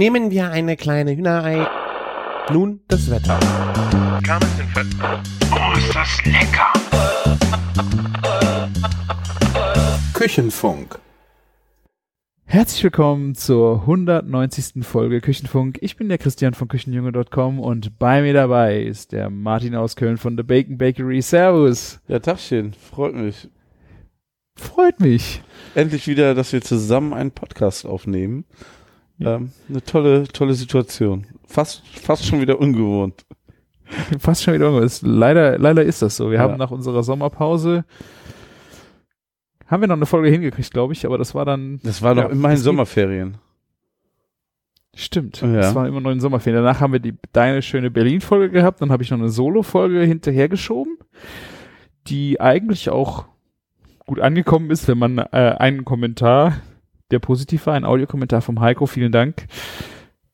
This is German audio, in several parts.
Nehmen wir eine kleine Hühnerei. Nun das Wetter. Oh, ist das lecker! Küchenfunk. Herzlich willkommen zur 190. Folge Küchenfunk. Ich bin der Christian von Küchenjunge.com und bei mir dabei ist der Martin aus Köln von The Bacon Bakery. Servus. Ja, Tachchen, freut mich. Freut mich. Endlich wieder, dass wir zusammen einen Podcast aufnehmen. Ähm, eine tolle, tolle Situation. Fast, fast schon wieder ungewohnt. Fast schon wieder irgendwas. Leider, leider ist das so. Wir Ja. haben nach unserer Sommerpause haben wir noch eine Folge hingekriegt, glaube ich, aber das war dann Das war doch Ja, geht- Sommerferien. Stimmt. Ja. Das war immer noch in Sommerferien. Danach haben wir die deine schöne Berlin-Folge gehabt. Dann habe ich noch eine Solo-Folge hinterhergeschoben, die eigentlich auch gut angekommen ist, wenn man äh, einen Kommentar, der positiv war, ein Audiokommentar vom Heiko, vielen Dank,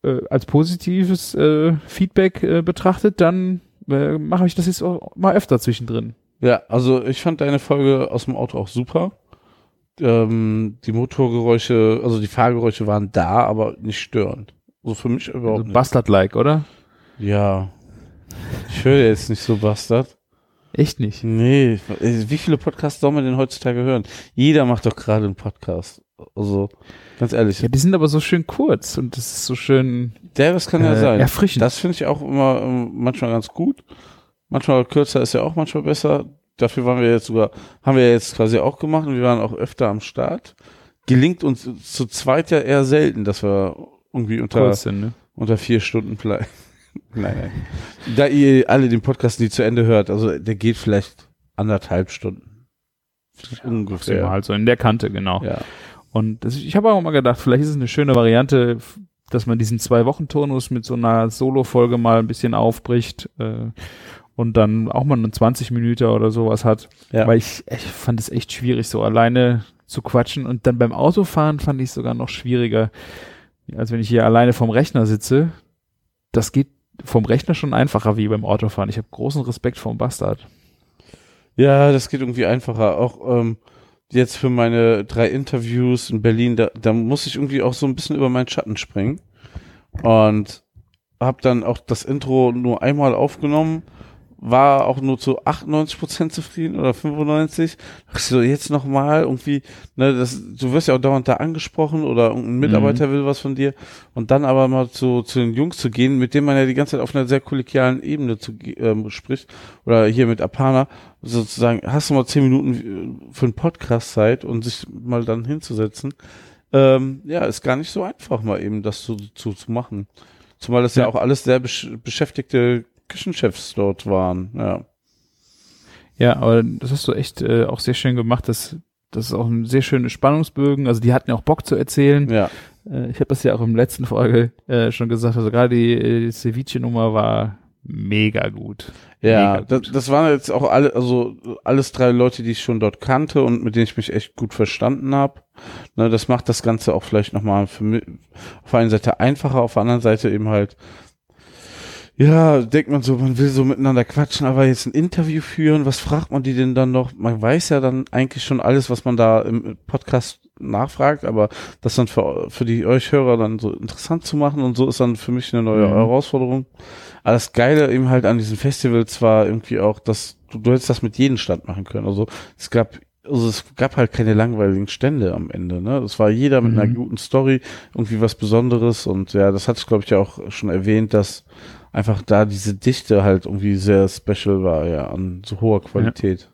äh, als positives äh, Feedback äh, betrachtet, dann äh, mache ich das jetzt auch mal öfter zwischendrin. Ja, also ich fand deine Folge aus dem Auto auch super. Ähm, die Motorgeräusche, also die Fahrgeräusche waren da, aber nicht störend. Also für mich überhaupt Also nicht. Bastard-like, oder? Ja. Ich höre jetzt nicht so Bastard. Echt nicht. Nee, wie viele Podcasts soll man denn heutzutage hören? Jeder macht doch gerade einen Podcast. Also, ganz ehrlich. Ja, die sind aber so schön kurz und das ist so schön Der, das kann ja äh, sein. erfrischend. Das finde ich auch immer ähm, manchmal ganz gut. Manchmal kürzer ist ja auch manchmal besser. Dafür waren wir jetzt sogar, haben wir jetzt quasi auch gemacht und wir waren auch öfter am Start. Gelingt uns zu zweit ja eher selten, dass wir irgendwie unter, sind, ne? unter vier Stunden bleiben. nein, nein. Da ihr alle den Podcast nie zu Ende hört, also der geht vielleicht anderthalb Stunden. Ungefähr. Maximal, so in der Kante, genau. Ja. Und das, ich habe auch mal gedacht, vielleicht ist es eine schöne Variante, dass man diesen Zwei-Wochen-Turnus mit so einer Solo-Folge mal ein bisschen aufbricht äh, und dann auch mal einen 20 Minuten oder sowas hat. Ja. Weil ich, ich fand es echt schwierig, so alleine zu quatschen. Und dann beim Autofahren fand ich es sogar noch schwieriger, als wenn ich hier alleine vom Rechner sitze. Das geht vom Rechner schon einfacher wie beim Autofahren. Ich habe großen Respekt vor dem Bastard. Ja, das geht irgendwie einfacher. Auch ähm, jetzt für meine drei Interviews in Berlin, da, da muss ich irgendwie auch so ein bisschen über meinen Schatten springen. Und habe dann auch das Intro nur einmal aufgenommen, war auch nur zu 98 Prozent zufrieden oder 95. Dachte ich So jetzt nochmal irgendwie, ne, das, du wirst ja auch dauernd da angesprochen oder irgendein Mitarbeiter will was von dir und dann aber mal zu, zu den Jungs zu gehen, mit denen man ja die ganze Zeit auf einer sehr kollegialen Ebene zu, ähm, spricht oder hier mit Apana, sozusagen, hast du mal zehn Minuten äh, für einen Podcast Zeit und sich mal dann hinzusetzen. Ähm, ja, ist gar nicht so einfach, mal eben das zu, zu, zu machen. Zumal das ja, Ja. auch alles sehr besch beschäftigte Küchenchefs dort waren. Ja. Ja, aber das hast du echt äh, auch sehr schön gemacht. Das, das ist auch ein sehr schöne Spannungsbögen. Also die hatten ja auch Bock zu erzählen. Ja. Äh, ich habe das ja auch im letzten Folge äh, schon gesagt. Also gerade die, äh, die Ceviche-Nummer war mega gut. Ja, Mega das, gut. das waren jetzt auch alle, also alles drei Leute, die ich schon dort kannte und mit denen ich mich echt gut verstanden habe. Ne, das macht das Ganze auch vielleicht nochmal für mich auf der einen Seite einfacher, auf der anderen Seite eben halt, ja, denkt man so, man will so miteinander quatschen, aber jetzt ein Interview führen, was fragt man die denn dann noch? Man weiß ja dann eigentlich schon alles, was man da im Podcast nachfragt, aber das dann für, für die euch Hörer dann so interessant zu machen und so ist dann für mich eine neue Mhm. Herausforderung. Aber das Geile eben halt an diesen Festivals war irgendwie auch, dass du, du hättest das mit jedem Stand machen können. Also es gab, also es gab halt keine langweiligen Stände am Ende. Ne, es war jeder mit einer Mhm. guten Story, irgendwie was Besonderes und ja, das hatte ich glaube ich ja auch schon erwähnt, dass einfach da diese Dichte halt irgendwie sehr special war, ja, an so hoher Qualität.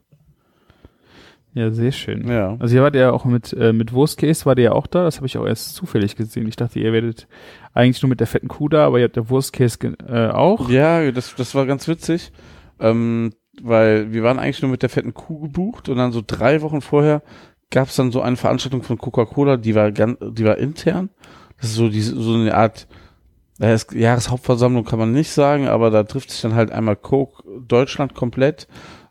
Ja, sehr schön. Ja. Also ihr wart ja auch mit, äh, mit Wurstcase, war der ja auch da. Das habe ich auch erst zufällig gesehen. Ich dachte, ihr werdet eigentlich nur mit der fetten Kuh da, aber ihr habt der Wurstcase ge- äh, auch. Ja, das, das war ganz witzig, ähm, weil wir waren eigentlich nur mit der fetten Kuh gebucht und dann so drei Wochen vorher gab es dann so eine Veranstaltung von Coca-Cola, die war ganz, die war intern. Das ist so diese, so eine Art es- Jahreshauptversammlung kann man nicht sagen, aber da trifft sich dann halt einmal Coke Deutschland komplett.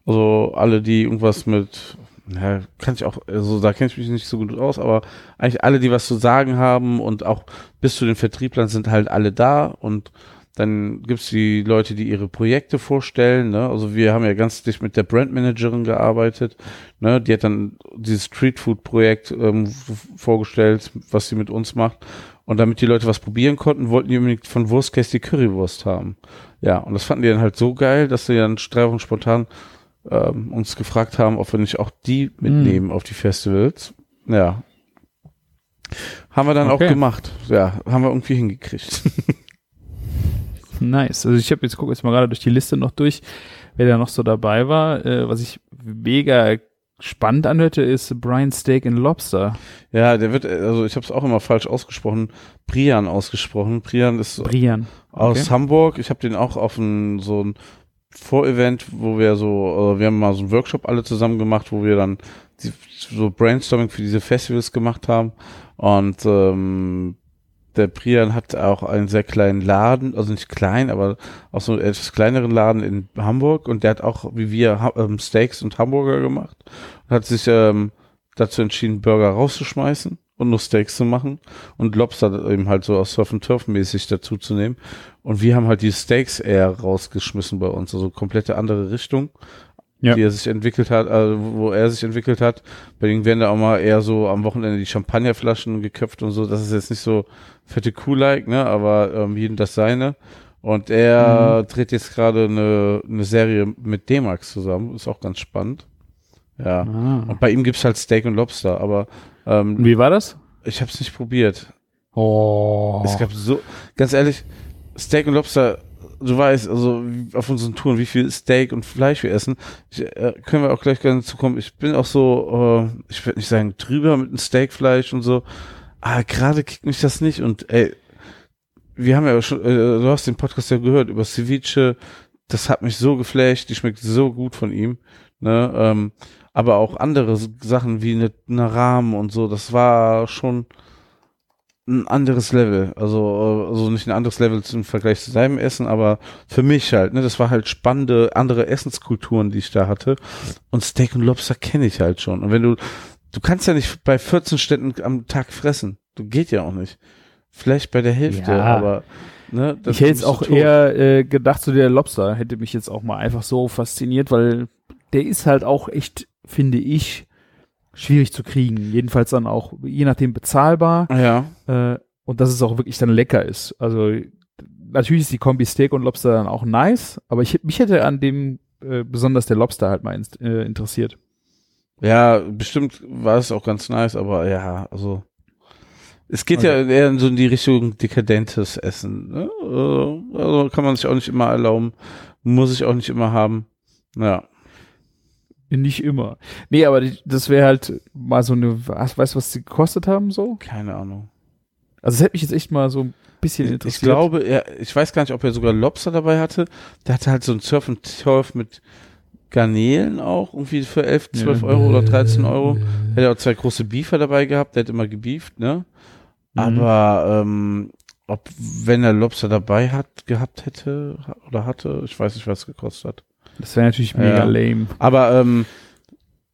Also alle, die irgendwas mit, ja, kann ich auch, also da kenne ich mich nicht so gut aus, aber eigentlich alle, die was zu sagen haben und auch bis zu den Vertrieblern sind halt alle da und dann gibt's die Leute, die ihre Projekte vorstellen. Ne? Also wir haben ja ganz dicht mit der Brandmanagerin gearbeitet. Ne? Die hat dann dieses Streetfood-Projekt ähm, vorgestellt, was sie mit uns macht. Und damit die Leute was probieren konnten, wollten die unbedingt von Wurstcase die Currywurst haben. Ja, und das fanden die dann halt so geil, dass sie dann drei Wochen spontan ähm, uns gefragt haben, ob wir nicht auch die mitnehmen auf die Festivals. Ja. Haben wir dann Okay. auch gemacht. Ja, haben wir irgendwie hingekriegt. Nice. Also ich habe jetzt gucke jetzt mal gerade durch die Liste noch durch, wer da noch so dabei war. Äh, was ich mega spannend anhörte, ist Brian Steak and Lobster. ja, der wird, also ich habe es auch immer falsch ausgesprochen, Brian ausgesprochen. Brian ist Brian. aus Okay. Hamburg. Ich habe den auch auf ein, so ein Vorevent, wo wir so, äh, wir haben mal so einen Workshop alle zusammen gemacht, wo wir dann die, so Brainstorming für diese Festivals gemacht haben. Und ähm, der Brian hat auch einen sehr kleinen Laden, also nicht klein, aber auch so einen etwas kleineren Laden in Hamburg. Und der hat auch, wie wir, ähm, Steaks und Hamburger gemacht. Und hat sich ähm, dazu entschieden, Burger rauszuschmeißen und nur Steaks zu machen und Lobster eben halt so aus Surf and Turf mäßig dazu zu nehmen. Und wir haben halt die Steaks eher rausgeschmissen bei uns, also komplette andere Richtung, Ja. die er sich entwickelt hat, also wo er sich entwickelt hat. Bei denen werden da auch mal eher so am Wochenende die Champagnerflaschen geköpft und so. Das ist jetzt nicht so fette Kuh-like, ne, aber ähm, jedem das seine. Und er dreht jetzt gerade eine, eine Serie mit D-Max zusammen, ist auch ganz spannend. Ja. Ah. Und bei ihm gibt's halt Steak und Lobster, aber ähm, wie war das? ich habe es nicht probiert. Oh. Es gab so, ganz ehrlich, Steak und Lobster, du weißt, also auf unseren Touren, wie viel Steak und Fleisch wir essen. Ich, äh, können wir auch gleich gerne zukommen. Ich bin auch so, äh, ich würde nicht sagen drüber mit dem Steakfleisch und so. Aber gerade kickt mich das nicht. Und ey, wir haben ja schon, äh, du hast den Podcast ja gehört über Ceviche. Das hat mich so geflasht. Die schmeckt so gut von ihm. Ne? Ähm, aber auch andere Sachen wie eine, eine Rahmen und so. Das war schon ein anderes Level. Also, also nicht ein anderes Level im Vergleich zu seinem Essen, aber für mich halt, ne, das war halt spannende andere Essenskulturen, die ich da hatte. Und Steak und Lobster kenne ich halt schon. Und wenn du, du kannst ja nicht bei 14 Ständen am Tag fressen. Du geht ja auch nicht. Vielleicht bei der Hälfte, Ja. aber ne, das ich hätte jetzt auch tot. eher äh, gedacht, so der Lobster hätte mich jetzt auch mal einfach so fasziniert, weil der ist halt auch echt, finde ich, schwierig zu kriegen. Jedenfalls dann auch, je nachdem, bezahlbar. Ja, Äh, und dass es auch wirklich dann lecker ist. Also natürlich ist die Kombi Steak und Lobster dann auch nice, aber ich, mich hätte an dem äh, besonders der Lobster halt mal inst- äh, interessiert. ja, bestimmt war es auch ganz nice, aber ja, also es geht ja eher in so in die Richtung dekadentes Essen. Ne? Also also kann man sich auch nicht immer erlauben, muss ich auch nicht immer haben. Ja. Nicht immer. Nee, aber das wäre halt mal so eine, weißt du, was die gekostet haben so? Keine Ahnung. Also es hätte mich jetzt echt mal so ein bisschen Ich interessiert. glaube, er, ich weiß gar nicht, ob er sogar Lobster dabei hatte. Der hatte halt so ein Surf and Turf mit Garnelen auch, irgendwie für 11, 12 Ja. Euro oder 13 Euro. Er hat auch zwei große Beefer dabei gehabt, der hat immer gebieft, ne? Mhm. Aber ähm, ob, wenn er Lobster dabei hat, gehabt hätte oder hatte, ich weiß nicht, was es gekostet hat. Das wäre natürlich mega Ja. lame. Aber ähm,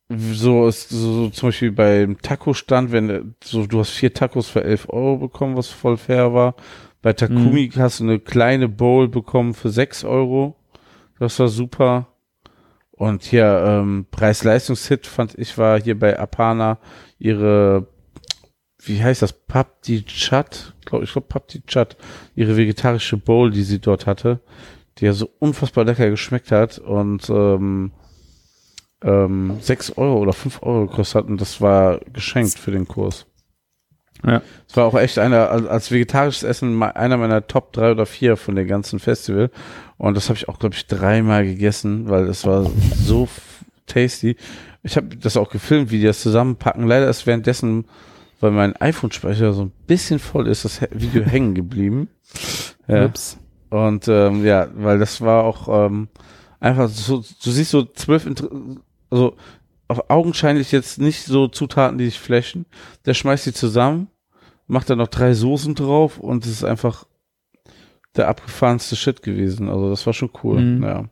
so ist so, so zum Beispiel beim Taco-Stand, wenn so du hast vier Tacos für 11 Euro bekommen, was voll fair war. Bei Takumi hast du eine kleine Bowl bekommen für 6 Euro. Das war super. Und hier ähm, Preis-Leistungshit fand ich war hier bei Apana ihre wie heißt das Papdi Chat, glaube ich, glaube Papdi Chat, ihre vegetarische Bowl, die sie dort hatte, die ja so unfassbar lecker geschmeckt hat und ähm, ähm, 6 Euro oder 5 Euro gekostet hat und das war geschenkt für den Kurs. Ja. Es war auch echt einer, als vegetarisches Essen einer meiner Top 3 oder 4 von dem ganzen Festival. Und das habe ich auch, glaube ich, dreimal gegessen, weil es war so tasty. Ich habe das auch gefilmt, wie die das zusammenpacken. Leider ist währenddessen, weil mein iPhone-Speicher so ein bisschen voll ist, das Video hängen geblieben. Ja. Ups. Und ähm, ja, weil das war auch ähm, einfach so, du siehst so zwölf, also auf augenscheinlich jetzt nicht so Zutaten, die dich flashen. Der schmeißt die zusammen, macht dann noch drei Soßen drauf und es ist einfach der abgefahrenste Shit gewesen. Also das war schon cool. Mhm. Ja.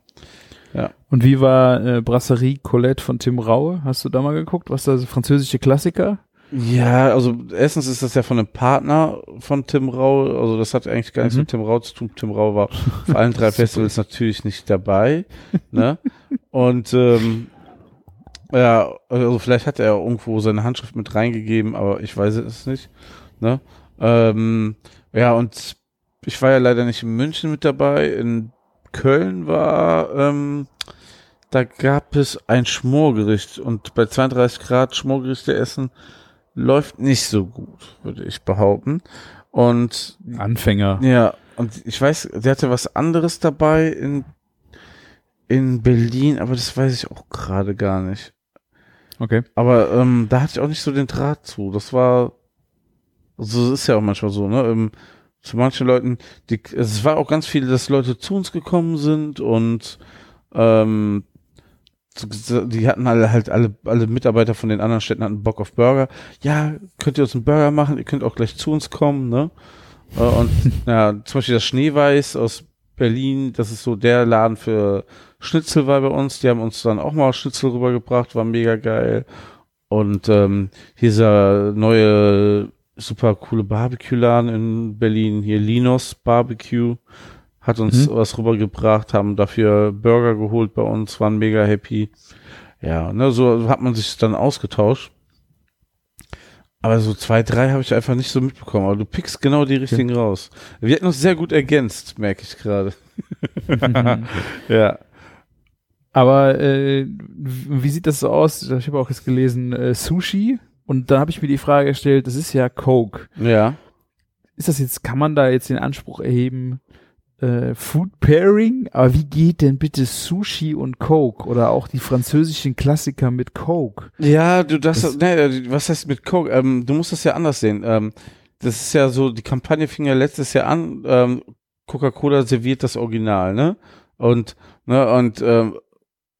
Und wie war äh, Brasserie Colette von Tim Raue? Hast du da mal geguckt? Was da so französische Klassiker? Ja, also erstens ist das ja von einem Partner von Tim Rau, also das hat eigentlich gar nichts Mhm. mit Tim Rau zu tun. Tim Rau war auf allen drei Festivals natürlich nicht dabei, ne? Und ähm, ja, also vielleicht hat er irgendwo seine Handschrift mit reingegeben, aber ich weiß es nicht, ne? Ähm, ja, und ich war ja leider nicht in München mit dabei. In Köln war, ähm, da gab es ein Schmorgericht und bei 32 Grad Schmorgerichte essen läuft nicht so gut, würde ich behaupten. Und Anfänger. ja, und ich weiß, der hatte was anderes dabei in, in Berlin, aber das weiß ich auch gerade gar nicht. Okay. Aber ähm, da hatte ich auch nicht so den Draht zu. Das war, so ist ja auch manchmal so, ne? Ähm, zu manchen Leuten, die, es war auch ganz viele, dass Leute zu uns gekommen sind und ähm, die hatten alle halt alle alle Mitarbeiter von den anderen Städten hatten Bock auf Burger. Ja, könnt ihr uns einen Burger machen? Ihr könnt auch gleich zu uns kommen, ne? Äh, Und ja, zum Beispiel das Schneeweiß aus Berlin, das ist so der Laden für Schnitzel war bei uns. Die haben uns dann auch mal Schnitzel rübergebracht, war mega geil. Und ähm, dieser neue super coole Barbecue-Laden in Berlin, hier Linos Barbecue, hat uns Mhm. was rübergebracht, haben dafür Burger geholt bei uns, waren mega happy. Ja, ne, so hat man sich dann ausgetauscht. Aber so zwei, drei habe ich einfach nicht so mitbekommen. Aber du pickst genau die richtigen raus. Wir hätten uns sehr gut ergänzt, merke ich gerade. Ja. Aber äh, wie sieht das so aus? Ich habe auch jetzt gelesen, äh, Sushi. Und dann habe ich mir die Frage gestellt, das ist ja Coke. Ja. Ist das jetzt, kann man da jetzt den Anspruch erheben, äh, Food Pairing? Aber wie geht denn bitte Sushi und Coke? Oder auch die französischen Klassiker mit Coke? Ja, du das, Das- ne, was heißt mit Coke? Ähm, du musst das ja anders sehen. Ähm, das ist ja so, die Kampagne fing ja letztes Jahr an, ähm, Coca-Cola serviert das Original, ne? Und, ne, und, ähm,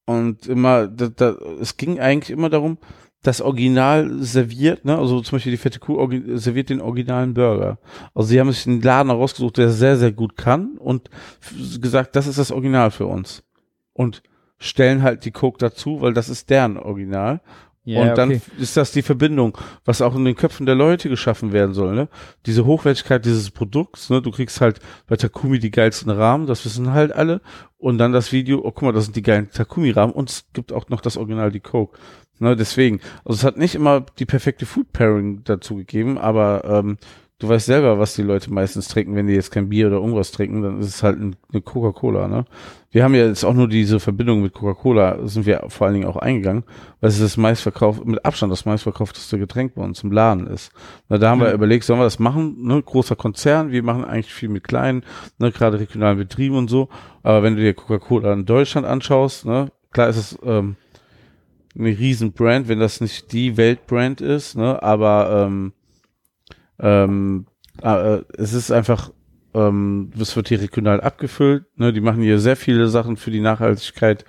und immer, da, da, es ging eigentlich immer darum, das Original serviert, ne? Also zum Beispiel die fette Kuh serviert den originalen Burger. Also sie haben sich einen Laden herausgesucht, der sehr, sehr gut kann und gesagt, das ist das Original für uns. Und stellen halt die Coke dazu, weil das ist deren Original. und dann ist das die Verbindung, was auch in den Köpfen der Leute geschaffen werden soll, ne? Diese Hochwertigkeit dieses Produkts, ne? Du kriegst halt bei Takumi die geilsten Rahmen, das wissen halt alle. Und dann das Video, oh guck mal, das sind die geilen Takumi-Rahmen und es gibt auch noch das Original, die Coke. Ne, deswegen. Also es hat nicht immer die perfekte Food Pairing dazu gegeben, aber ähm, du weißt selber, was die Leute meistens trinken, wenn die jetzt kein Bier oder irgendwas trinken, dann ist es halt ein, eine Coca-Cola, ne? Wir haben ja jetzt auch nur diese Verbindung mit Coca-Cola, sind wir vor allen Dingen auch eingegangen, weil es das meistverkauf, mit Abstand das meistverkaufteste Getränk bei uns im Laden ist. Na, da haben wir Mhm. überlegt, sollen wir das machen, ne? Großer Konzern, wir machen eigentlich viel mit kleinen, ne? Gerade regionalen Betrieben und so. Aber wenn du dir Coca-Cola in Deutschland anschaust, ne? Klar ist es, ähm, eine riesen wenn das nicht die Weltbrand ist, ne? Aber ähm, ähm, äh, es ist einfach, ähm, es wird hier regional abgefüllt, ne? Die machen hier sehr viele Sachen für die Nachhaltigkeit,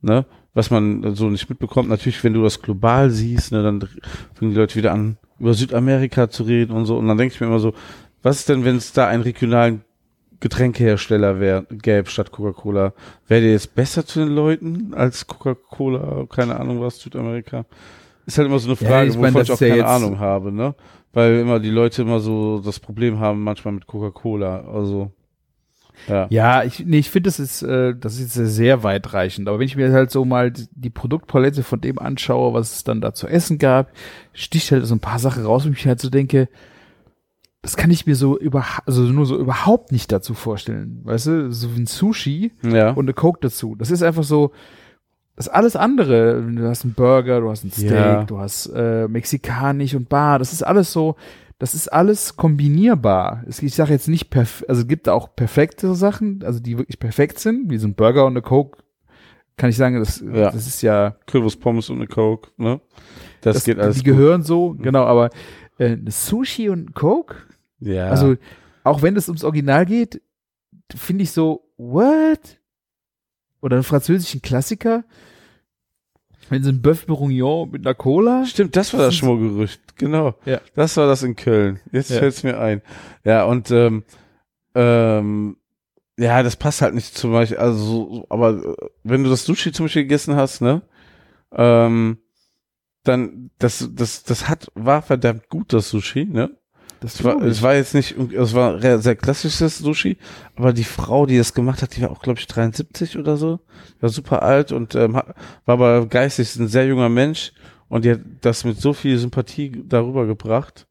ne? Was man so nicht mitbekommt. Natürlich, wenn du das global siehst, ne, dann fangen die Leute wieder an, über Südamerika zu reden und so. Und dann denke ich mir immer so, was ist denn, wenn es da einen regionalen Getränkehersteller wär, gäbe statt Coca-Cola? Wäre der jetzt besser zu den Leuten als Coca-Cola, keine Ahnung was, Südamerika? Ist halt immer so eine Ja, Frage, ich mein, wovon ich auch ja keine Ahnung habe, ne? Weil immer die Leute immer so das Problem haben, manchmal mit Coca-Cola. Also, ja. Ja, ich, nee, ich finde, das ist, äh, das ist sehr, sehr weitreichend. Aber wenn ich mir halt so mal die, die Produktpalette von dem anschaue, was es dann da zu essen gab, sticht halt so ein paar Sachen raus, wo ich halt so denke, das kann ich mir so über, also nur so überhaupt nicht dazu vorstellen. Weißt du, so wie ein Sushi Ja. und eine Coke dazu. Das ist einfach so, das ist alles andere. Du hast einen Burger, du hast ein Steak, Ja. du hast äh, Mexikanisch und Bar. Das ist alles so, das ist alles kombinierbar. Ich sage jetzt nicht perf also es gibt auch perfekte Sachen, also die wirklich perfekt sind, wie so ein Burger und eine Coke. Kann ich sagen, das, Ja. das ist ja, Kürbis, Pommes und eine Coke, ne? Das, das, geht alles. die gut. gehören so, genau, aber äh, Sushi und Coke, Ja. also auch wenn es ums Original geht, finde ich so, what? Oder einen französischen Klassiker, wenn sie ein Bœuf Bourguignon mit einer Cola, Stimmt, das war das Schmorgerücht, genau. Ja. Das war das in Köln. Jetzt Ja. fällt's mir ein. Ja, und ähm, ähm, ja, das passt halt nicht zum Beispiel, also, so- aber äh, wenn du das Sushi zum Beispiel gegessen hast, ne, ähm, dann, das, das, das hat, war verdammt gut, das Sushi, ne? Das Es war, es war jetzt nicht, es war sehr klassisches Sushi, aber die Frau, die das gemacht hat, die war auch, glaube ich, 73 oder so. War super alt und ähm, war aber geistig ein sehr junger Mensch und die hat das mit so viel Sympathie darüber gebracht.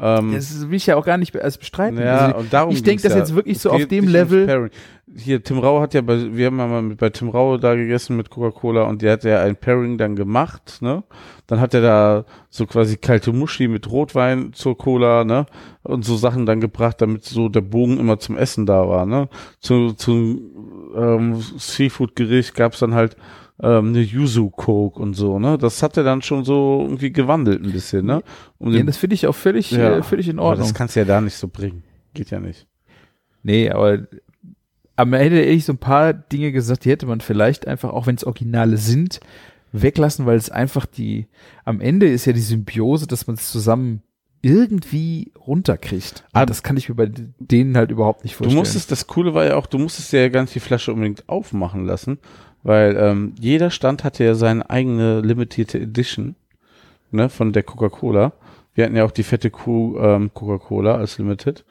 Ähm, Das will ich ja auch gar nicht be- als bestreiten. ja, Also, und darum ich denke das ja. jetzt wirklich so auf dem Level. Hier, Tim Rau hat ja bei, wir haben ja mal mit, bei Tim Rau da gegessen mit Coca-Cola und der hat ja ein Pairing dann gemacht, ne? Dann hat er da so quasi kalte Muschi mit Rotwein zur Cola, ne? Und so Sachen dann gebracht, damit so der Bogen immer zum Essen da war, ne? Zu, zum ähm, Seafood-Gericht gab's dann halt ähm, eine Yuzu Coke und so, ne? Das hat er dann schon so irgendwie gewandelt ein bisschen, ne? Um Ja, das finde ich auch völlig, Ja. äh, völlig in aber Ordnung. das kannst du ja da nicht so bringen. Geht ja nicht. Nee, aber am Ende hätte ich so ein paar Dinge gesagt, die hätte man vielleicht einfach, auch wenn es Originale sind, weglassen, weil es einfach die, am Ende ist ja die Symbiose, dass man es zusammen irgendwie runterkriegt. Ah, das kann ich mir bei denen halt überhaupt nicht Du vorstellen. musstest, das Coole war ja auch, du musstest ja gar nicht die Flasche unbedingt aufmachen lassen, weil ähm, jeder Stand hatte ja seine eigene limitierte Edition, ne, von der Coca-Cola. Wir hatten ja auch die fette Kuh ähm, Coca-Cola als Limited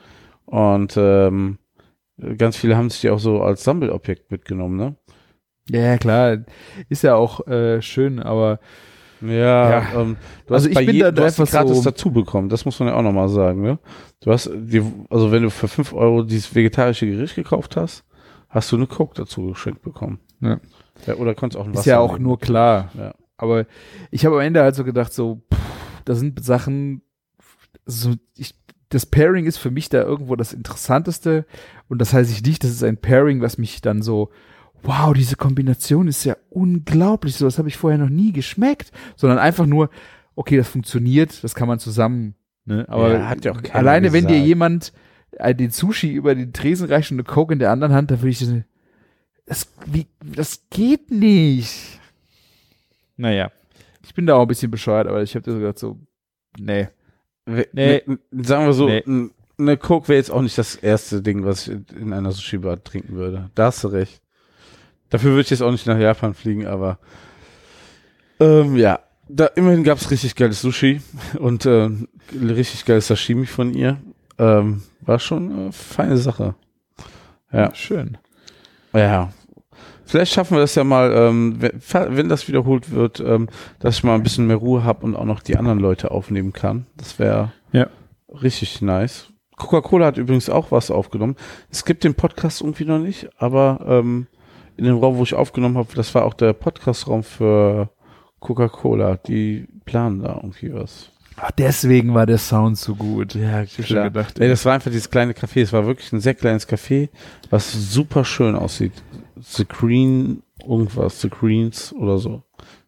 und ähm, ganz viele haben sich die auch so als Sammelobjekt mitgenommen, ne? ja, klar, ist ja auch äh, schön, aber Ja, Ja. Ähm, du Also hast ich bin jedem, da du hast gratis so- dazu bekommen, das muss man ja auch nochmal sagen, ne? Du hast die, also wenn du für 5 Euro dieses vegetarische Gericht gekauft hast, hast du eine Coke dazu geschenkt bekommen. Ja. Ja oder konntest auch ein Wasser ist ja auch nehmen. nur klar. Ja. Aber ich habe am Ende halt so gedacht, so, pff, da sind Sachen, so, ich, das Pairing ist für mich da irgendwo das Interessanteste. Und das heißt ich nicht, das ist ein Pairing, was mich dann so, wow, diese Kombination ist ja unglaublich, so das habe ich vorher noch nie geschmeckt, sondern einfach nur, okay, das funktioniert, das kann man zusammen, ne? Aber Ja, ja alleine wenn dir gesagt. jemand äh, den Sushi über den Tresen reicht und eine Coke in der anderen Hand, da würde ich das, wie, das geht nicht. Naja, ich bin da auch ein bisschen bescheuert, aber ich habe dir so gedacht, so, nee. We- Nee. ne- sagen wir so, Nee. eine Coke wäre jetzt auch nicht das erste Ding, was ich in einer Sushi-Bar trinken würde. Da hast du recht. Dafür würde ich jetzt auch nicht nach Japan fliegen, aber ähm, ja, da immerhin gab es richtig geiles Sushi und äh, richtig geiles Sashimi von ihr. Ähm, war schon eine feine Sache. Ja. Schön. Ja. Vielleicht schaffen wir das ja mal, ähm, wenn, das wiederholt wird, ähm, dass ich mal ein bisschen mehr Ruhe habe und auch noch die anderen Leute aufnehmen kann. Das wäre Ja. richtig nice. Coca-Cola hat übrigens auch was aufgenommen. Es gibt den Podcast irgendwie noch nicht, aber ähm, in dem Raum, wo ich aufgenommen habe, das war auch der Podcast-Raum für Coca-Cola. Die planen da irgendwie was. Ach, deswegen war der Sound so gut. Ja, Ich schon gedacht. Nee, das war einfach dieses kleine Café. Es war wirklich ein sehr kleines Café, was super schön aussieht. The Green, irgendwas, The Greens oder so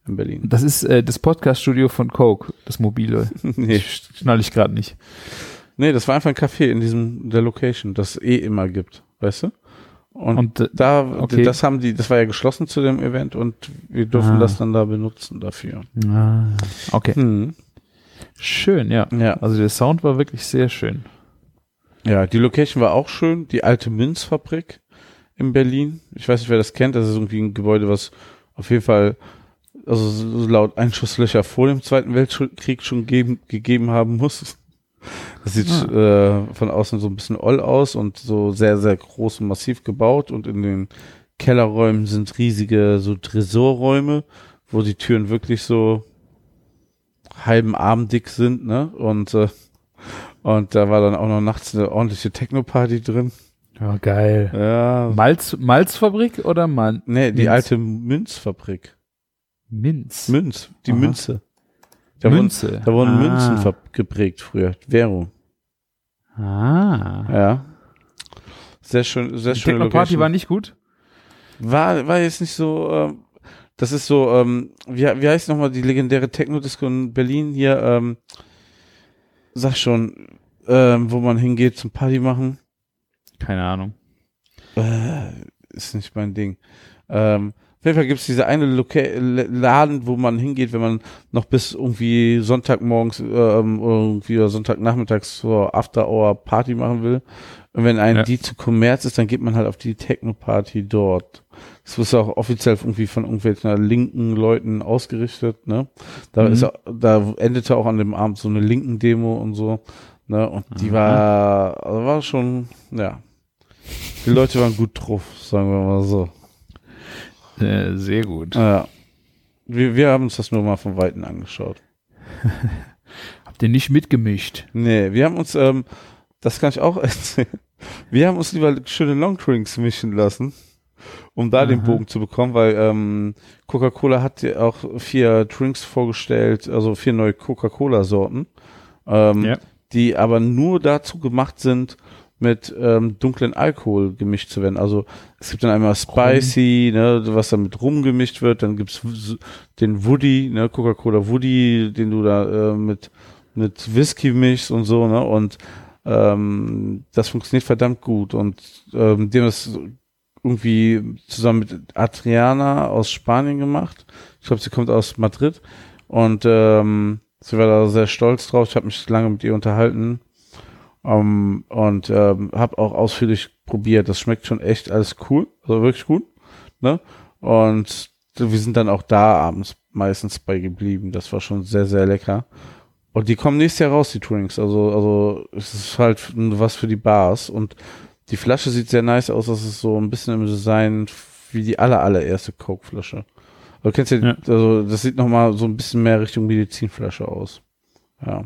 in Berlin. Das ist äh, das Podcast-Studio von Coke, das mobile. nee. Schnall ich gerade nicht. nee, das war einfach ein Café in diesem, der Location, das es eh immer gibt, weißt du? Und, Und äh, da, okay. das haben die, das war ja geschlossen zu dem Event und wir durften Ah. das dann da benutzen dafür. ah, okay. Hm. Schön, ja. Ja. Also der Sound war wirklich sehr schön. Ja, die Location war auch schön. Die alte Münzfabrik in Berlin. Ich weiß nicht, wer das kennt. Das ist irgendwie ein Gebäude, was auf jeden Fall, also so laut Einschusslöcher vor dem Zweiten Weltkrieg schon geben, gegeben haben muss. Das sieht äh, von außen so ein bisschen oll aus und so sehr, sehr groß und massiv gebaut. Und in den Kellerräumen sind riesige so Tresorräume, wo die Türen wirklich so halben Arm dick sind, ne? Und äh, und da war dann auch noch nachts eine ordentliche Techno-Party drin. Ja, geil. Ja. Malz, Malzfabrik oder Mal Nee, die Minz. alte Münzfabrik. Minz? Münz, die Aha. Münze. Da Münze. Wurden, da wurden Ah. Münzen geprägt früher. Währung. Ah. Ja. Sehr schön, sehr Die schöne Techno-Party Location. war nicht gut? War, war jetzt nicht so, ähm, das ist so, ähm, wie, wie heißt nochmal die legendäre Techno-Disco in Berlin hier, ähm, sag schon, ähm, wo man hingeht zum Party machen. Keine Ahnung. Äh, ist nicht mein Ding. Ähm, auf jeden Fall gibt es diese eine Loca Laden, wo man hingeht, wenn man noch bis irgendwie Sonntagmorgens ähm, irgendwie oder Sonntagnachmittags zur After-Hour-Party machen will. Und wenn ein Ja. die zu Kommerz ist, dann geht man halt auf die Techno-Party dort. Das ist auch offiziell irgendwie von irgendwelchen linken Leuten ausgerichtet, ne? Da Mhm. ist da endete auch an dem Abend so eine linken Demo und so, ne? Und die Aha. war, also war schon, ja. Die Leute waren gut drauf, sagen wir mal so. Äh, sehr gut. Ja. Wir, wir haben uns das nur mal von Weitem angeschaut. Habt ihr nicht mitgemischt? Nee, wir haben uns, ähm, das kann ich auch erzählen. Wir haben uns lieber schöne Longdrinks mischen lassen, um da den Aha. Bogen zu bekommen, weil ähm, Coca-Cola hat ja auch vier Drinks vorgestellt, also vier neue Coca-Cola-Sorten, ähm, Ja. die aber nur dazu gemacht sind, mit ähm, dunklen Alkohol gemischt zu werden. Also es gibt dann einmal Spicy, ne, was dann mit Rum gemischt wird, dann gibt's den Woody, ne, Coca-Cola Woody, den du da äh, mit mit Whisky mischst und so, ne? Und ähm, das funktioniert verdammt gut. Und ähm, haben das irgendwie zusammen mit Adriana aus Spanien gemacht. Ich glaube, sie kommt aus Madrid. Und ähm, sie war da sehr stolz drauf. Ich habe mich lange mit ihr unterhalten. Ähm, und ähm, habe auch ausführlich probiert. Das schmeckt schon echt alles cool. Also wirklich gut. Ne? Und wir sind dann auch da abends meistens bei geblieben. Das war schon sehr, sehr lecker. Und die kommen nächstes Jahr raus, die Drinks. Also, also es ist halt was für die Bars. Und die Flasche sieht sehr nice aus. Das ist so ein bisschen im Design wie die aller, allererste Coke-Flasche. Du kennst ja, Ja. also das sieht nochmal so ein bisschen mehr Richtung Medizinflasche aus. Ja.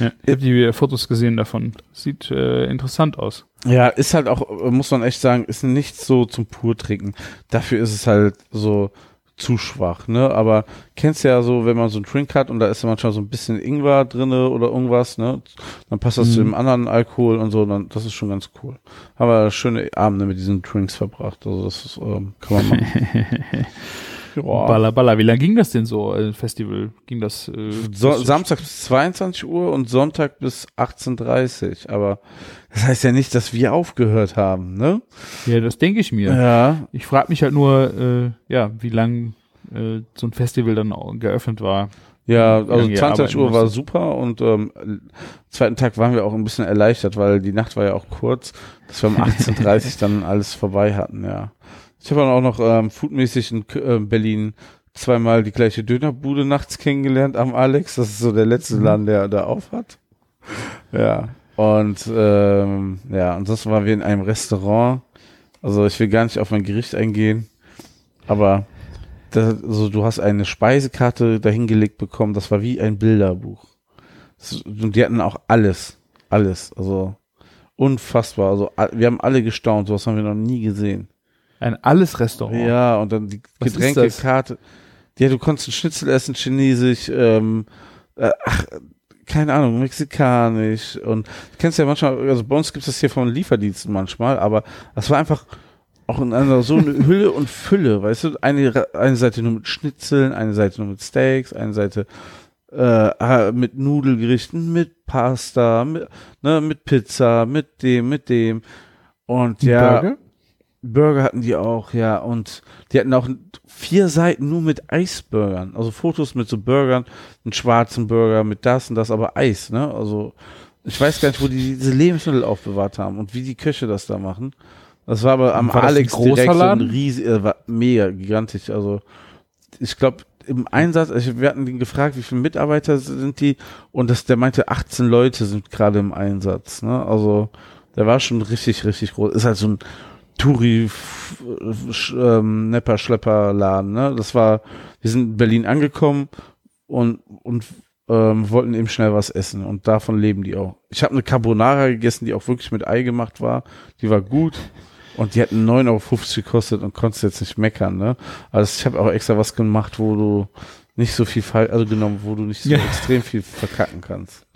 Ja. Ich habe die Fotos gesehen davon. Sieht äh, interessant aus. Ja, ist halt auch, äh, muss man echt sagen, ist nicht so zum Purtrinken. Dafür ist es halt so zu schwach, ne? Aber kennst ja so, wenn man so einen Drink hat und da ist ja manchmal so ein bisschen Ingwer drinne oder irgendwas, ne? Dann passt das zu Mhm. dem anderen Alkohol und so, dann, das ist schon ganz cool. Haben wir schöne Abende mit diesen Drinks verbracht. Also das ist, ähm, kann man machen. ja. Baller, baller. Wie lange ging das denn so, äh, Festival? Ging das? Äh, So, Samstag bis 22 Uhr und Sonntag bis 18.30 Aber das heißt ja nicht, dass wir aufgehört haben, ne? Ja, das denke ich mir. Ja, Ich frage mich halt nur, äh, ja, wie lang äh, so ein Festival dann geöffnet war. Ja, also lange ihr 20 Uhr war super und ähm, zweiten Tag waren wir auch ein bisschen erleichtert, weil die Nacht war ja auch kurz, dass wir um 18.30 dann alles vorbei hatten, ja. Ich habe dann auch noch ähm, foodmäßig in äh, Berlin zweimal die gleiche Dönerbude nachts kennengelernt am Alex. Das ist so der letzte Mhm. Laden, der da auf hat. Ja. Und ähm, ja, ansonsten waren wir in einem Restaurant. Also ich will gar nicht auf mein Gericht eingehen, aber das, also du hast eine Speisekarte dahingelegt bekommen, das war wie ein Bilderbuch. Das- Und die hatten auch alles, alles, also unfassbar. Also wir haben alle gestaunt, sowas haben wir noch nie gesehen. Ein alles Restaurant. Ja, und dann die Getränkekarte. Ja, du konntest ein Schnitzel essen, chinesisch, ähm, äh, ach, keine Ahnung, mexikanisch und du kennst ja manchmal, also bei uns gibt es das hier von Lieferdiensten manchmal, aber das war einfach auch in einer so eine Hülle und Fülle, weißt du, eine, eine Seite nur mit Schnitzeln, eine Seite nur mit Steaks, eine Seite äh, mit Nudelgerichten, mit Pasta, mit, ne, mit Pizza, mit dem, mit dem und Die ja, Burger? Burger hatten die auch, ja. Und die hatten auch vier Seiten nur mit Eisburgern. Also Fotos mit so Burgern, einen schwarzen Burger mit das und das, aber Eis, ne? Also ich weiß gar nicht, wo die diese Lebensmittel aufbewahrt haben und wie die Köche das da machen. Das war aber am War Alex direkt so ein riesig, äh, war mega gigantisch. Also ich glaube, im Einsatz, also wir hatten den gefragt, wie viele Mitarbeiter sind die und das, der meinte, 18 Leute sind gerade im Einsatz. Ne? Also der war schon richtig, richtig groß. Ist halt so ein Sch- ähm, Nepper Schlepper Laden, ne? Das war wir sind in Berlin angekommen und und ähm, wollten eben schnell was essen und davon leben die auch. Ich habe eine Carbonara gegessen, die auch wirklich mit Ei gemacht war. Die war gut und die hatten 9,50 Euro gekostet und konntest jetzt nicht meckern, ne? Also ich habe auch extra was gemacht, wo du nicht so viel also genommen, wo du nicht so Ja. extrem viel verkacken kannst.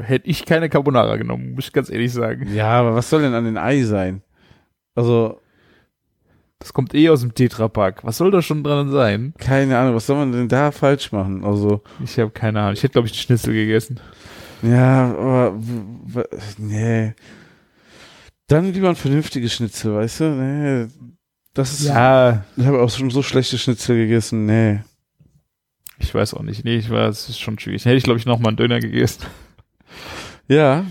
Hätte ich keine Carbonara genommen, muss ich ganz ehrlich sagen. Ja, aber was soll denn an den Ei sein? Also Das kommt eh aus dem Tetrapack. Was soll da schon dran sein? Keine Ahnung, was soll man denn da falsch machen? Also, Ich habe keine Ahnung. Ich hätte, glaube ich, Schnitzel gegessen. ja, aber, nee. Dann lieber ein vernünftiges Schnitzel, weißt du? Nee, das ist, Ja, ich habe auch schon so schlechte Schnitzel gegessen, nee. ich weiß auch nicht. Nee, ich war, es ist schon schwierig. Hätte ich, glaube ich, noch mal einen Döner gegessen. Ja,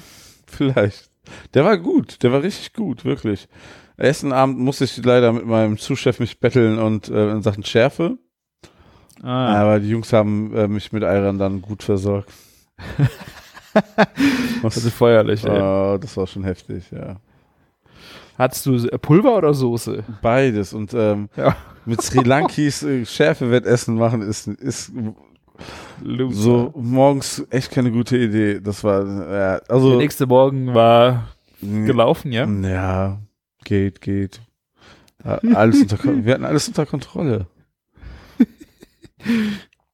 vielleicht. Der war gut, der war richtig gut, wirklich. Ersten Abend musste ich leider mit meinem Zuschef mich betteln und äh, in Sachen Schärfe. Ah, Aber die Jungs haben äh, mich mit Eiern dann gut versorgt. das ist feuerlich, ey. Oh, das war schon heftig, ja. Hattest du Pulver oder Soße? Beides. Und ähm, Ja. mit Sri Lankis äh, Schärfewettessen machen ist, ist Loser. So morgens echt keine gute Idee. Das war, ja, also. Der nächste Morgen war gelaufen, ja? Ja, geht, geht. Ja, alles unter, wir hatten alles unter Kontrolle.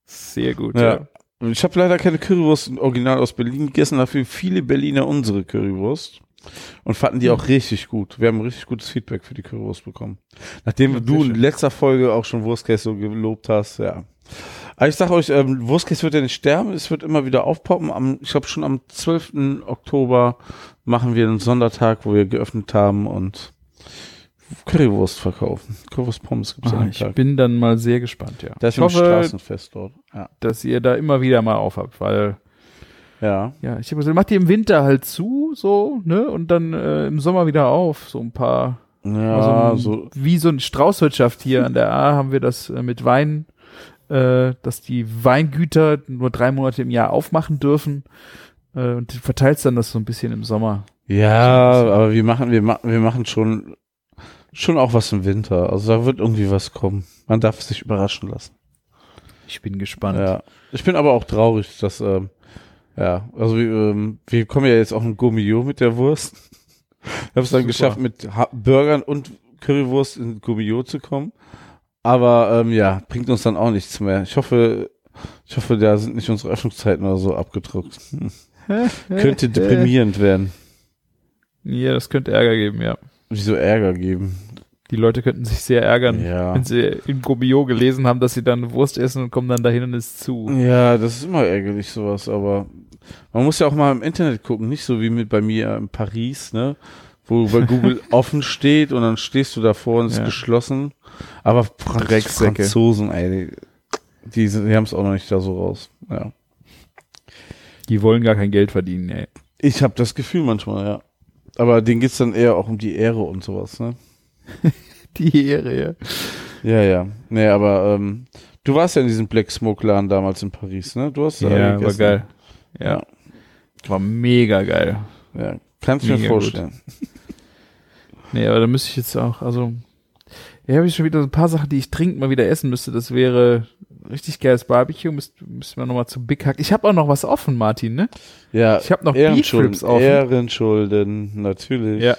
Sehr gut. Ja. Und Ich habe leider keine Currywurst original aus Berlin gegessen, dafür viele Berliner unsere Currywurst. Und fanden die auch richtig gut. Wir haben richtig gutes Feedback für die Currywurst bekommen. Nachdem Ja, du in letzter Folge auch schon Wurstkäse so gelobt hast, ja. Aber ich sag euch, ähm, Wurstkäse wird ja nicht sterben, es wird immer wieder aufpoppen. Am, ich glaube schon am 12. Oktober machen wir einen Sondertag, wo wir geöffnet haben und Currywurst verkaufen. Currywurst Pommes gibt's an Ah, ich Tag. bin dann mal sehr gespannt, ja. Da ist ich hoffe, Straßenfest dort. Ja. dass ihr da immer wieder mal aufhabt, weil Ja. ja, ich habe gesagt, macht ihr im Winter halt zu, so, ne, und dann äh, im Sommer wieder auf, so ein paar Ja, Also, so. wie so eine Straußwirtschaft hier an der A haben wir das äh, mit Wein, äh, dass die Weingüter nur drei Monate im Jahr aufmachen dürfen äh, und du verteilst dann das so ein bisschen im Sommer. Ja, So aber wir machen, wir machen, wir machen schon, schon auch was im Winter. Also da wird irgendwie was kommen. Man darf sich überraschen lassen. Ich bin gespannt. Ja. Ich bin aber auch traurig, dass, ähm, ja, also wir, ähm, wir kommen ja jetzt auch ein Gummio mit der Wurst. Ich habe es dann Super. geschafft, mit ha Burgern und Currywurst in Gummio zu kommen. Aber ähm, ja, bringt uns dann auch nichts mehr. Ich hoffe, ich hoffe, da sind nicht unsere Öffnungszeiten oder so abgedruckt. Hm. Könnte deprimierend werden. Ja, das könnte Ärger geben, ja. Wieso Ärger geben? Die Leute könnten sich sehr ärgern, Ja. wenn sie im Gobio gelesen haben, dass sie dann Wurst essen und kommen dann dahin und ist zu. Ja, das ist immer ärgerlich, sowas, aber man muss ja auch mal im Internet gucken, nicht so wie mit bei mir in Paris, ne? Wo bei Google offen steht und dann stehst du davor und ist Ja. geschlossen. Aber Franz Drecksäcke. Franzosen, ey, die, die haben es auch noch nicht da so raus. Ja. Die wollen gar kein Geld verdienen, ey. Ich habe das Gefühl manchmal, ja. Aber denen geht's dann eher auch um die Ehre und sowas, ne? Die Ehre, ja. Ja, ja. Nee, aber ähm, du warst ja in diesem Black Smoke Laden damals in Paris, ne? Du hast da Ja, war geil. Ja. War mega geil. Ja, kannst du mir vorstellen. Nee, aber da müsste ich jetzt auch, also, ja, habe ich schon wieder so ein paar Sachen, die ich dringend mal wieder essen müsste. Das wäre richtig geiles Barbecue. Müsste müsste man nochmal zu Big Hack. Ich habe auch noch was offen, Martin, ne? Ja, Ich habe noch Ehrenschulden, offen. Ehrenschulden, natürlich. Ja.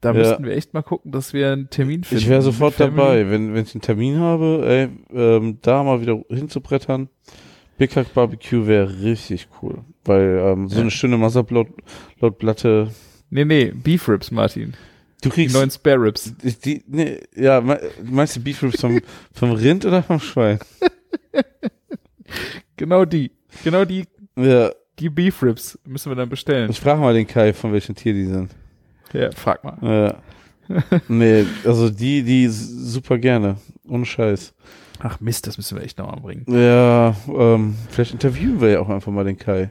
Da Ja. müssten wir echt mal gucken, dass wir einen Termin finden. Ich wäre sofort dabei, wenn, wenn ich einen Termin habe, ey, ähm, da mal wieder hinzubrettern. Big Hack Barbecue wäre richtig cool, weil ähm, so Ja. eine schöne Massabrot-Platte, Nee, nee, Beef Ribs, Martin. Du Die kriegst neuen Spare Ribs. die, die nee, ja, me- meinst du Beef Ribs vom, vom Rind oder vom Schwein? Genau die. Genau die, Ja, die Beef Ribs müssen wir dann bestellen. ich frage mal den Kai, von welchem Tier die sind. Ja, frag mal. Ja. nee, also die, die super gerne, ohne Scheiß. Ach Mist, das müssen wir echt nochmal bringen. Ja, ähm, vielleicht interviewen wir ja auch einfach mal den Kai.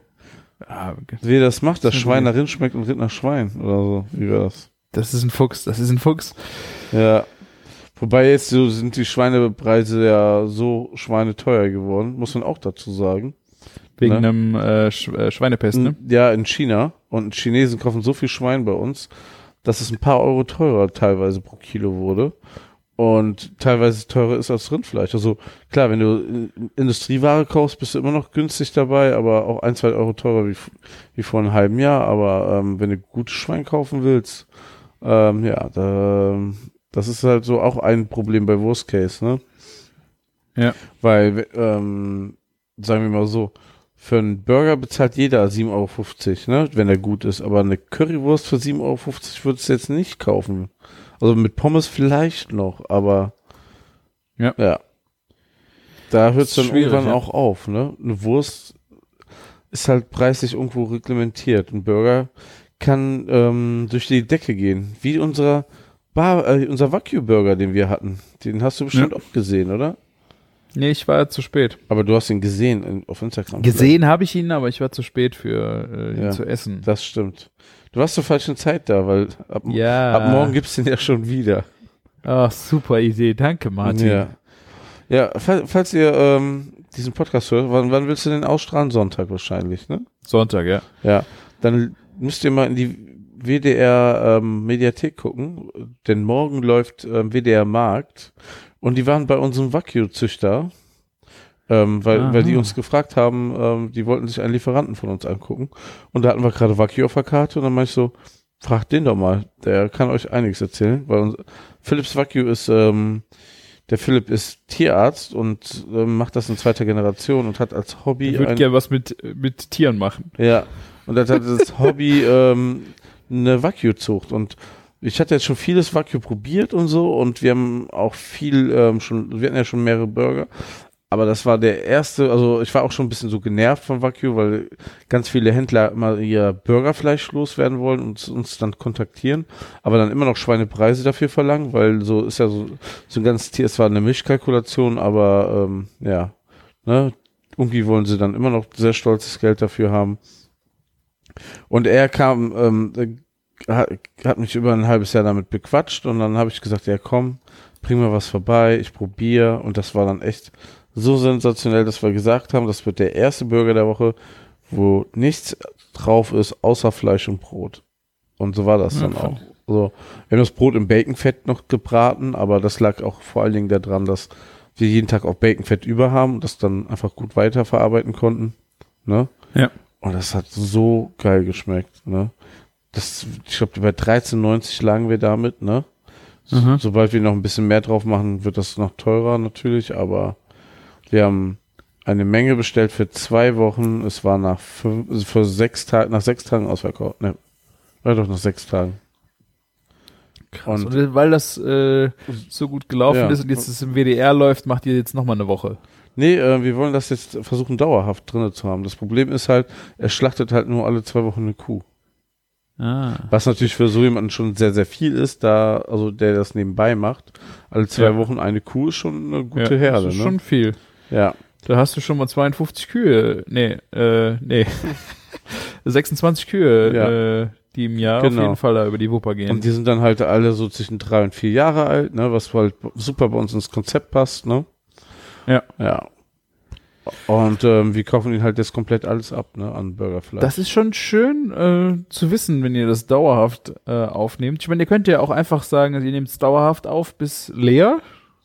Ah, Wie er das macht, dass Das Schwein nach Rind schmeckt und Rind nach Schwein oder so. Wie war das? Das ist ein Fuchs, das ist ein Fuchs. Ja. Wobei jetzt so sind die Schweinepreise ja so schweineteuer geworden, muss man auch dazu sagen. Wegen Ne? einem äh, Sch äh, Schweinepest, ne? Ja, in China. Und Chinesen kaufen so viel Schwein bei uns, dass es ein paar Euro teurer teilweise pro Kilo wurde. Und teilweise teurer ist als Rindfleisch. Also klar, wenn du äh, Industrieware kaufst, bist du immer noch günstig dabei, aber auch ein, zwei Euro teurer wie, wie vor einem halben Jahr. Aber ähm, wenn du gutes Schwein kaufen willst, ähm, ja, da, das ist halt so auch ein Problem bei Worst Case, ne? Ja. Weil, ähm, sagen wir mal so, für einen Burger bezahlt jeder 7,50 Euro, ne, wenn er gut ist. Aber eine Currywurst für 7,50 Euro würdest du jetzt nicht kaufen. Also mit Pommes vielleicht noch, aber Ja. ja. Da hört es dann irgendwann ja. auch auf, ne? Eine Wurst ist halt preislich irgendwo reglementiert. Ein Burger kann ähm, durch die Decke gehen. Wie unser Bar, äh, unser Wagyu-Burger, den wir hatten. Den hast du bestimmt Ja. auch gesehen, oder? Nee, ich war zu spät. Aber du hast ihn gesehen auf Instagram. Gesehen habe ich ihn, aber ich war zu spät für äh, ihn Ja. zu essen. Das stimmt. Du warst zur falschen Zeit da, weil ab, Ja. ab morgen gibt's den ja schon wieder. Ach, super Idee. Danke, Martin. Ja. Ja, falls, falls ihr ähm, diesen Podcast hört, wann, wann willst du den ausstrahlen? Sonntag wahrscheinlich, ne? Sonntag, ja. Ja. Dann müsst ihr mal in die WDR ähm, Mediathek gucken, denn morgen läuft ähm, WDR Markt und die waren bei unserem Wagyu-Züchter Ähm, weil, weil die uns gefragt haben, ähm, die wollten sich einen Lieferanten von uns angucken. Und da hatten wir gerade Waki auf der Karte und dann meinte ich so, fragt den doch mal, der kann euch einiges erzählen, weil uns, Philips Wagyu ist, ähm, der Philipp ist Tierarzt und ähm, macht das in zweiter Generation und hat als Hobby Ich würde gerne was mit, mit Tieren machen. ja, und er hat das Hobby ähm, eine Wagyu-Zucht. Und ich hatte jetzt schon vieles Wagyu probiert und so. Und wir haben auch viel ähm, schon, wir hatten ja schon mehrere Burger, aber das war der erste, also ich war auch schon ein bisschen so genervt von Wagyu, weil ganz viele Händler immer ihr Burgerfleisch loswerden wollen und uns dann kontaktieren, aber dann immer noch Schweinepreise dafür verlangen, weil so ist ja so, so ein ganzes Tier, es war eine Mischkalkulation, aber ähm, ja, ne, irgendwie wollen sie dann immer noch sehr stolzes Geld dafür haben. Und er kam, ähm, äh, hat, mich über ein halbes Jahr damit bequatscht und dann habe ich gesagt, ja komm, bring mir was vorbei, ich probiere und das war dann echt so sensationell, dass wir gesagt haben, das wird der erste Burger der Woche, wo nichts drauf ist, außer Fleisch und Brot. Und so war das Ja, dann auch. Also, wir haben das Brot im Baconfett noch gebraten, aber das lag auch vor allen Dingen daran, dass wir jeden Tag auch Baconfett über haben und das dann einfach gut weiterverarbeiten konnten. Ne? Ja. Und das hat so geil geschmeckt. Ne? Das, ich glaube, bei 13,90 lagen wir damit. Ne? Mhm. Sobald wir noch ein bisschen mehr drauf machen, wird das noch teurer natürlich, aber wir haben eine Menge bestellt für zwei Wochen. Es war nach fünf, also für sechs Tagen, nach sechs Tagen ausverkauft. Ne, war doch nach sechs Tagen. Krass. Und- Und, weil das äh, so gut gelaufen Ja. ist und jetzt es im WDR läuft, macht ihr jetzt nochmal eine Woche. Nee, äh, wir wollen das jetzt versuchen, dauerhaft drinne zu haben. Das Problem ist halt, er schlachtet halt nur alle zwei Wochen eine Kuh. Ah. Was natürlich für so jemanden schon sehr, sehr viel ist, da, also der das nebenbei macht. Alle zwei Ja. Wochen eine Kuh ist schon eine gute ja, Herde, das ist ne? schon viel. Ja. Da hast du schon mal 52 Kühe. Nee, äh, nee. 26 Kühe, Ja. äh, die im Jahr Genau. auf jeden Fall da über die Wupper gehen. Und die sind dann halt alle so zwischen drei und vier Jahre alt, ne, was halt super bei uns ins Konzept passt, ne? Ja. Ja. Und ähm, wir kaufen ihnen halt jetzt komplett alles ab, ne, an Burgerfleisch. Das ist schon schön äh, zu wissen, wenn ihr das dauerhaft äh, aufnehmt. Ich meine, ihr könnt ja auch einfach sagen, also ihr nehmt es dauerhaft auf bis leer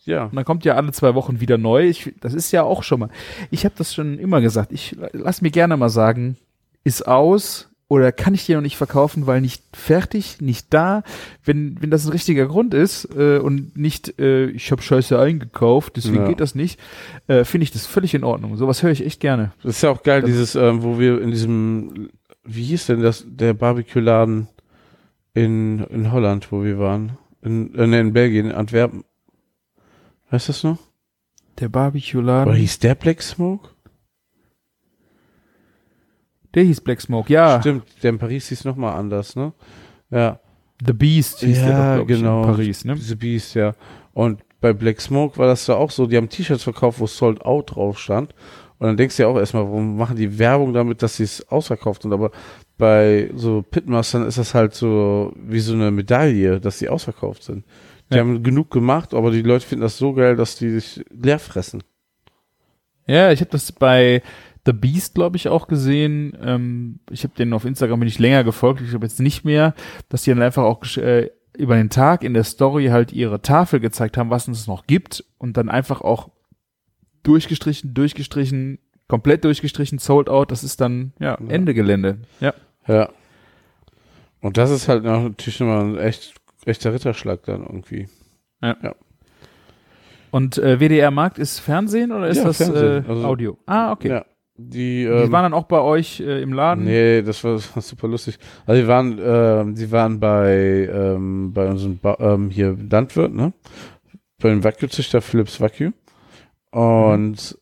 ja. und dann kommt ja alle zwei Wochen wieder neu. Ich, das ist ja auch schon mal. Ich habe das schon immer gesagt. Ich lass mir gerne mal sagen, ist aus oder kann ich dir noch nicht verkaufen, weil nicht fertig, nicht da. Wenn wenn das ein richtiger Grund ist äh, und nicht äh, ich habe Scheiße eingekauft, deswegen Ja. geht das nicht, äh, finde ich das völlig in Ordnung. Sowas höre ich echt gerne. Das ist ja auch geil, Das- dieses, ähm, wo wir in diesem, wie hieß denn das, der Barbecue-Laden in, in Holland, wo wir waren? In, äh, in Belgien, in Antwerpen. Weißt du das noch? Der Barbecue-Laden. Oder hieß der Black Smoke? Der hieß Black Smoke, ja. Stimmt, der in Paris hieß nochmal anders, ne? Ja. The Beast hieß der Ja, doch, glaub genau. in Paris, ne? Diese Beast, ja. Und bei Black Smoke war das ja auch so, die haben T-Shirts verkauft, wo Sold Out drauf stand. Und dann denkst du ja auch erstmal, warum machen die Werbung damit, dass sie es ausverkauft sind? Aber bei so Pitmastern ist das halt so wie so eine Medaille, dass sie ausverkauft sind. Die Ja. haben genug gemacht, aber die Leute finden das so geil, dass die sich leer fressen. Ja, ich habe das bei The Beast, glaube ich, auch gesehen. Ähm, ich habe den auf Instagram bin ich länger gefolgt, ich glaube jetzt nicht mehr, dass die dann einfach auch äh, über den Tag in der Story halt ihre Tafel gezeigt haben, was es noch gibt und dann einfach auch durchgestrichen, durchgestrichen, komplett durchgestrichen, sold out, das ist dann ja, Ja. Ende Gelände. Ja. Ja. Und das ist halt natürlich nochmal ein echt, echter Ritterschlag dann irgendwie. Und äh, WDR Markt ist Fernsehen oder ist Ja, das Fernsehen. äh, Also- Audio? Ah, okay. Ja. Die, Die ähm, waren dann auch bei euch äh, im Laden. Nee, das war, das war super lustig. Also die waren, ähm, die waren bei, ähm, bei unserem ba ähm, hier Landwirt, ne? Bei dem Vakuumzüchter Philips Vacuum. Und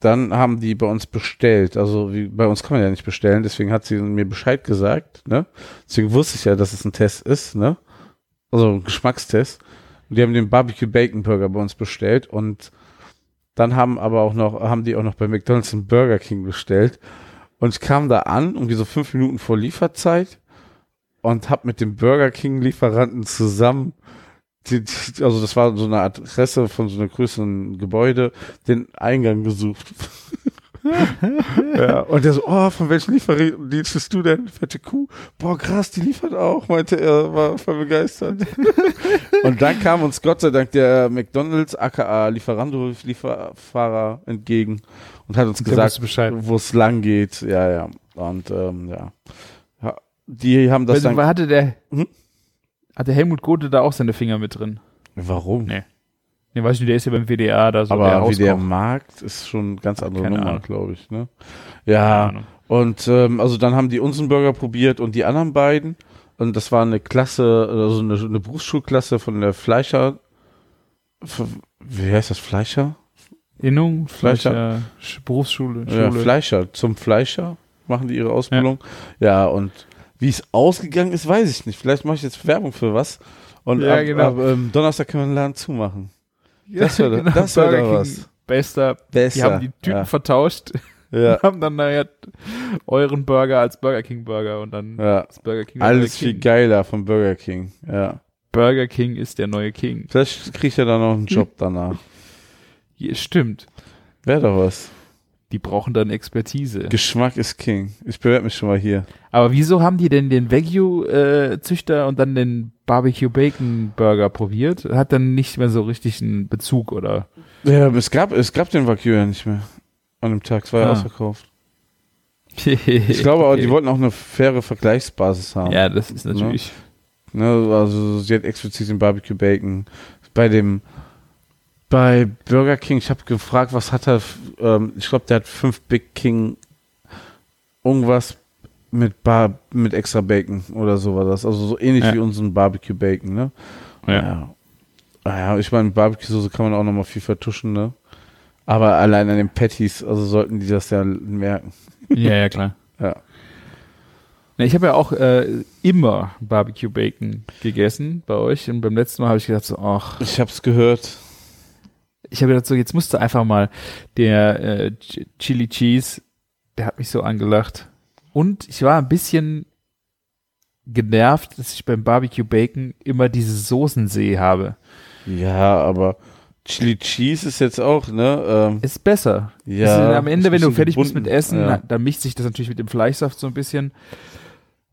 dann haben die bei uns bestellt. Also wie, bei uns kann man ja nicht bestellen, deswegen hat sie mir Bescheid gesagt, ne? Deswegen wusste ich ja, dass es ein Test ist, ne? Also ein Geschmackstest. Und die haben den Barbecue Bacon Burger bei uns bestellt und dann haben aber auch noch, haben die auch noch bei McDonalds einen Burger King bestellt. Und ich kam da an, irgendwie so fünf Minuten vor Lieferzeit und hab mit dem Burger King Lieferanten zusammen, die, die, also das war so eine Adresse von so einem größeren Gebäude, den Eingang gesucht. ja, und der so, oh, von welchem Lieferdienst bist du denn? Fette Kuh. Boah, krass, die liefert auch, meinte er, war voll begeistert. Und dann kam uns Gott sei Dank der McDonalds aka Lieferando-Lieferfahrer entgegen und hat uns gesagt, wo es lang geht. Ja, ja. Und ähm, ja. ja. Die haben das dann. hatte der, Hm? hatte Helmut Gothe da auch seine Finger mit drin? Warum? Nee. Nee, weiß nicht, der ist ja beim WDR da so der Aber der Hauskoch. Markt ist schon ganz andere Keine Nummer, glaube ich. Ne? Ja, und ähm, also dann haben die unseren Burger probiert und die anderen beiden. Und das war eine Klasse, also eine, eine Berufsschulklasse von der Fleischer. F- Wie heißt das? Fleischer? Innung, Fleischer. Fleischer, Sch- Berufsschule, Ja. Fleischer. Zum Fleischer machen die ihre Ausbildung. Ja, und wie es ausgegangen ist, weiß ich nicht. Vielleicht mache ich jetzt Werbung für was. Und Ja, ab, genau. ab ähm, Donnerstag können wir den Laden zumachen. Ja, Das wär doch- genau, das wär King, was. Bester. Besser. Die haben die Typen Ja. vertauscht, Ja, haben dann nachher euren Burger als Burger King Burger und dann ja. Burger King Alles neue viel King. geiler vom Burger King. Ja. Burger King ist der neue King. Vielleicht kriegt er dann noch einen Job danach. Hier, stimmt. Wäre doch was. Die brauchen dann Expertise. Geschmack ist King. Ich bewerbe mich schon mal hier. Aber wieso haben die denn den Wagyu-Züchter und dann den Barbecue Bacon Burger probiert? Hat dann nicht mehr so richtig einen Bezug, oder? Ja, es gab, es gab den Wagyu ja nicht mehr. An dem Tag. Es war ja Ah. ausverkauft. Ich glaube aber, die wollten auch eine faire Vergleichsbasis haben. Ja, das ist natürlich. Ne, also sie hat explizit den Barbecue Bacon. Bei dem bei Burger King, ich habe gefragt, was hat er, ähm, ich glaube, der hat fünf Big King irgendwas mit Bar, mit extra Bacon oder so war das. Also so ähnlich Ja. wie unseren Barbecue Bacon, ne? Ja. Ah Ja, ich meine, Barbecue-Soße kann man auch nochmal viel vertuschen, ne? Aber allein an den Patties, also sollten die das ja merken. Ja, ja, klar. Ja. Na, Ich habe ja auch äh, immer Barbecue Bacon gegessen bei euch und beim letzten Mal habe ich gedacht so, ach, Ich hab's gehört. ich habe gedacht so, jetzt musst du einfach mal der äh, Ch- Chili Cheese, der hat mich so angelacht. Und ich war ein bisschen genervt, dass ich beim Barbecue Bacon immer diese Soßensee habe. Ja, aber Chili Cheese ist jetzt auch, ne? Ähm, Ist besser. ja. ist am Ende, wenn du fertig bist gebunden. mit Essen, Ja. dann mischt sich das natürlich mit dem Fleischsaft so ein bisschen.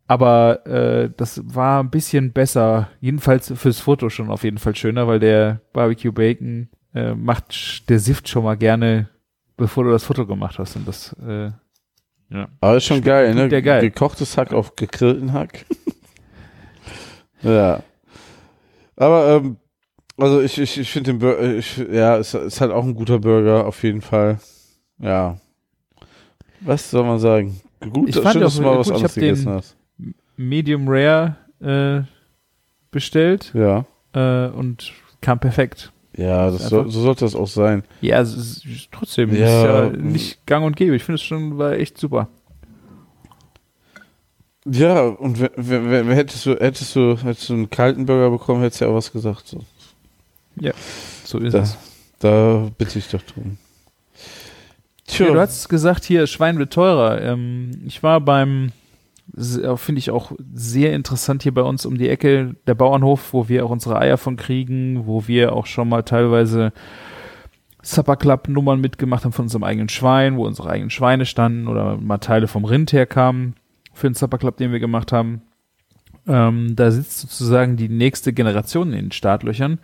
Aber äh, das war ein bisschen besser, jedenfalls fürs Foto schon auf jeden Fall schöner, weil der Barbecue Bacon äh, macht der Sift schon mal gerne, bevor du das Foto gemacht hast. Und das, äh, ja. Aber ist schon geil, ne? der geil. Gekochtes Hack auf gegrillten Hack. ja. Aber, ähm, also ich, ich, ich finde den Burger, ich, ja, es ist, ist halt auch ein guter Burger, auf jeden Fall. Ja. Was soll man sagen? Gut, Ich schön, fand dass auch du mal was gut, anderes gegessen hast. Medium Rare äh, bestellt Ja. äh, und kam perfekt. Ja, das Einfach- so sollte das auch sein. Ja, ist trotzdem Ja. ist ja nicht gang und gäbe. Ich finde es schon, war echt super. Ja, und hättest du, hättest du, hättest du einen kalten Burger bekommen, hättest du ja auch was gesagt. So. So ist Da, es. da bitte ich doch drum. Tja, Ja, du hast gesagt, hier, Schwein wird teurer. Ähm, ich war beim, se- finde ich auch sehr interessant hier bei uns um die Ecke, der Bauernhof, wo wir auch unsere Eier von kriegen, wo wir auch schon mal teilweise Supper Club Nummern mitgemacht haben von unserem eigenen Schwein, wo unsere eigenen Schweine standen oder mal Teile vom Rind herkamen für den Supper Club, den wir gemacht haben. Ähm, da sitzt sozusagen die nächste Generation in den Startlöchern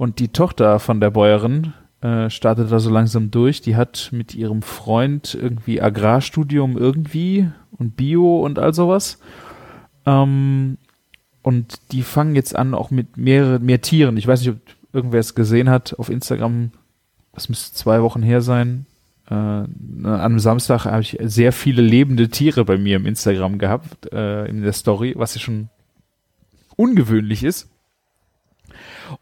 und die Tochter von der Bäuerin äh, startet da so langsam durch. Die hat mit ihrem Freund irgendwie Agrarstudium irgendwie und Bio und all sowas. Ähm, und die fangen jetzt an auch mit mehrere, mehr Tieren. Ich weiß nicht, ob irgendwer es gesehen hat auf Instagram. Das müsste zwei Wochen her sein. Äh, an einem Samstag habe ich sehr viele lebende Tiere bei mir im Instagram gehabt, äh, in der Story, was ja schon ungewöhnlich ist.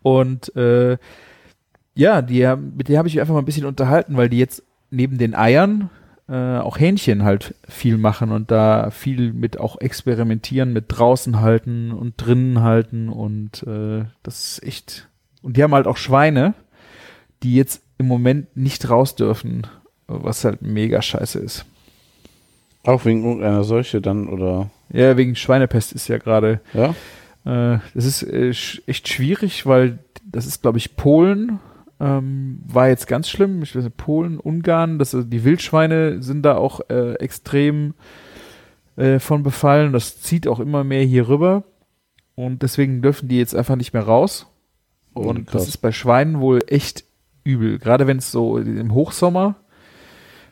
Und äh, ja, die, mit der habe ich mich einfach mal ein bisschen unterhalten, weil die jetzt neben den Eiern äh, auch Hähnchen halt viel machen und da viel mit auch experimentieren, mit draußen halten und drinnen halten und äh, das ist echt. Und die haben halt auch Schweine, die jetzt im Moment nicht raus dürfen, was halt mega scheiße ist. auch wegen irgendeiner Seuche dann, oder? Ja, wegen Schweinepest ist ja gerade Ja? Äh, das ist äh, sch echt schwierig, weil das ist, glaube ich, Polen. Ähm, war jetzt ganz schlimm. Ich weiß nicht, Polen, Ungarn, das, die Wildschweine sind da auch äh, extrem äh, von befallen. Das zieht auch immer mehr hier rüber. Und deswegen dürfen die jetzt einfach nicht mehr raus. Und Krass. das ist bei Schweinen wohl echt übel. Gerade wenn es so im Hochsommer,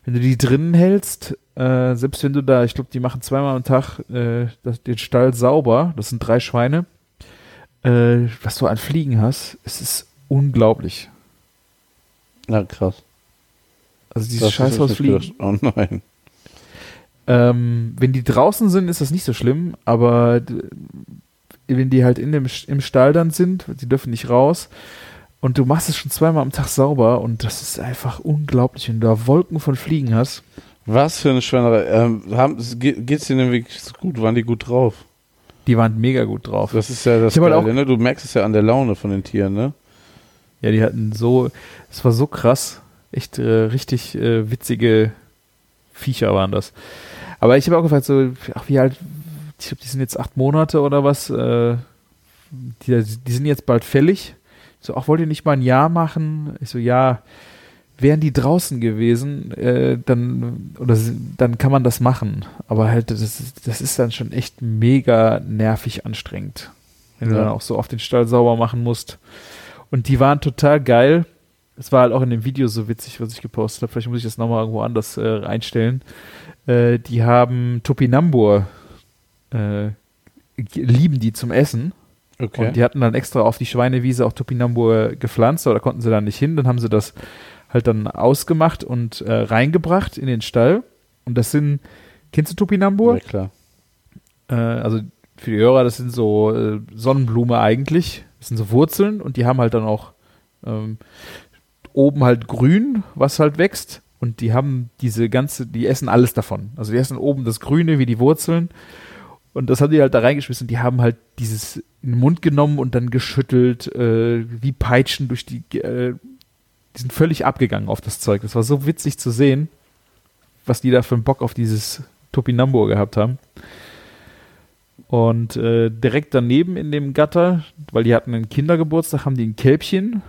wenn du die drinnen hältst, äh, selbst wenn du da, ich glaube, die machen zweimal am Tag äh, das, den Stall sauber, das sind drei Schweine, äh, was du an Fliegen hast, es ist unglaublich. Na krass. Also dieses Das Scheiß ist nicht Fliegen. Oh nein. Ähm, wenn die draußen sind, ist das nicht so schlimm, aber wenn die halt in dem, im Stall dann sind, die dürfen nicht raus und du machst es schon zweimal am Tag sauber und das ist einfach unglaublich, wenn du da Wolken von Fliegen hast. Was für eine Schweinerei. Ähm, haben, ge- geht's denen wirklich gut? Waren die gut drauf? Die waren mega gut drauf. Das ist ja das halt Geile, auch- ne? Du merkst es ja an der Laune von den Tieren, ne? Ja, die hatten so, es war so krass, echt äh, richtig äh, witzige Viecher waren das. Aber ich habe auch gefragt, so, ach wie alt, ich glaube, die sind jetzt acht Monate oder was, äh, die, die sind jetzt bald fällig. So, ach, wollt ihr nicht mal ein Jahr machen? Ich so, ja, wären die draußen gewesen, äh, dann, oder dann kann man das machen. Aber halt, das, ist- das ist dann schon echt mega nervig anstrengend. Wenn du Ja. dann auch so oft den Stall sauber machen musst. Und die waren total geil. Es war halt auch in dem Video so witzig, was ich gepostet habe. Vielleicht muss ich das nochmal irgendwo anders äh, einstellen. Äh, die haben Topinambur, äh, lieben die zum Essen. Okay. Und die hatten dann extra auf die Schweinewiese auch Topinambur gepflanzt, aber da konnten sie dann nicht hin. Dann haben sie das halt dann ausgemacht und äh, reingebracht in den Stall. Und das sind, kennst du Topinambur? ja, klar. äh, also für die Hörer, das sind so äh, Sonnenblume eigentlich. Das sind so Wurzeln und die haben halt dann auch ähm, oben halt grün, was halt wächst. Und die haben diese ganze, die essen alles davon. Also die essen oben das Grüne wie die Wurzeln. Und das haben die halt da reingeschmissen. Die haben halt dieses in den Mund genommen und dann geschüttelt, äh, wie Peitschen durch die. Äh, die sind völlig abgegangen auf das Zeug. Das war so witzig zu sehen, was die da für einen Bock auf dieses Topinambur gehabt haben. Und äh, direkt daneben in dem Gatter, weil die hatten einen Kindergeburtstag, haben die ein Kälbchen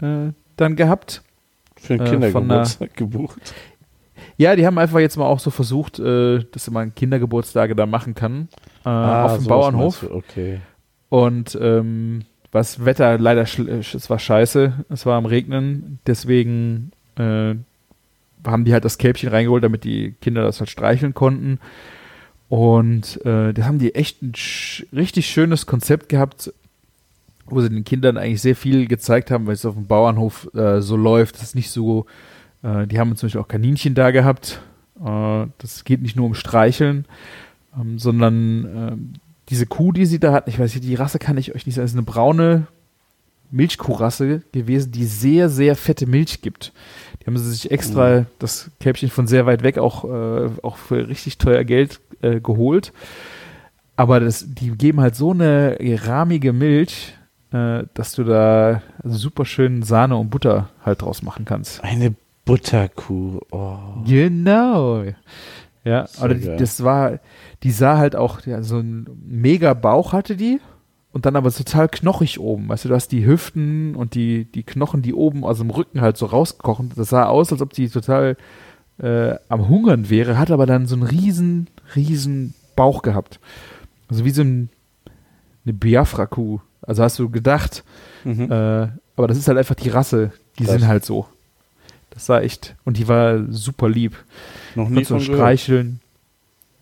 äh, dann gehabt. Für einen Äh, Kindergeburtstag gebucht. Ja, die haben einfach jetzt mal auch so versucht, äh, dass man Kindergeburtstage da machen kann. Äh, auf dem sowas Bauernhof. Okay. Und ähm, was Wetter leider, es war scheiße, es war am Regnen, deswegen äh, haben die halt das Kälbchen reingeholt, damit die Kinder das halt streicheln konnten. Und äh, da haben die echt ein sch richtig schönes Konzept gehabt, wo sie den Kindern eigentlich sehr viel gezeigt haben, weil es auf dem Bauernhof äh, so läuft. Das ist nicht so, äh, die haben zum Beispiel auch Kaninchen da gehabt. Äh, das geht nicht nur um Streicheln, ähm, sondern ähm, diese Kuh, die sie da hatten, ich weiß nicht, die Rasse kann ich euch nicht sagen, es ist eine braune Milchkuhrasse gewesen, die sehr, sehr fette Milch gibt. Die haben sie sich extra das Kälbchen von sehr weit weg auch, äh, auch für richtig teuer Geld äh, geholt. Aber das, die geben halt so eine rahmige Milch, äh, dass du da super schön Sahne und Butter halt draus machen kannst. Eine Butterkuh. Oh. Genau. Ja, Sehr aber die, das war, die sah halt auch, ja, so ein mega Bauch hatte die und dann aber total knochig oben. Weißt du, du hast die Hüften und die, die Knochen, die oben aus dem Rücken halt so rauskochen. Das sah aus, als ob die total äh, am Hungern wäre, hat aber dann so einen riesen, riesen Bauch gehabt. Also wie so ein, eine Biafra-Kuh. Also hast du gedacht, Mhm. äh, aber das ist halt einfach die Rasse. Die Krass. sind halt so. Das war echt. Und die war super lieb. Noch nie von gehört. streicheln.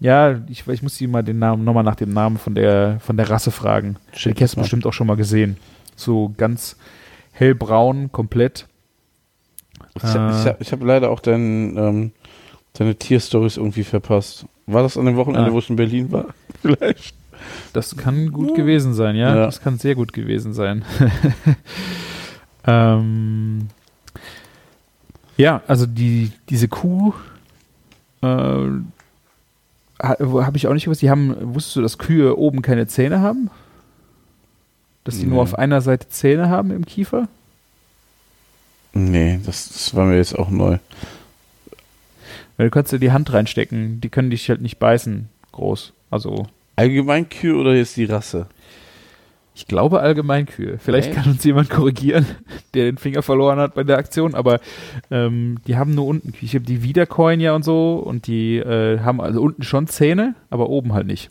Ja, ich, ich muss die mal den Namen, nochmal nach dem Namen von der, von der Rasse fragen. Schick Die hast du bestimmt auch schon mal gesehen. So ganz hellbraun, komplett. Ich, hab- Äh. hab- habe leider auch dein, ähm, deine Tierstories irgendwie verpasst. War das an dem Wochenende, Ah. wo ich in Berlin war? Vielleicht. Das kann gut gewesen sein, ja? Ja. Das kann sehr gut gewesen sein. ähm, ja, also die, diese Kuh äh, habe ich auch nicht gewusst. Die haben, wusstest du, dass Kühe oben keine Zähne haben? Dass die Nee. nur auf einer Seite Zähne haben im Kiefer? Nee, das, das war mir jetzt auch neu. Weil du kannst dir die Hand reinstecken, die können dich halt nicht beißen, groß. Also, Allgemein Kühe oder jetzt die Rasse? Ich glaube allgemein Kühe. Vielleicht Echt? kann uns jemand korrigieren, der den Finger verloren hat bei der Aktion, aber ähm, die haben nur unten Kühe. Ich habe die Wiedercoin ja und so und die äh, haben also unten schon Zähne, aber oben halt nicht.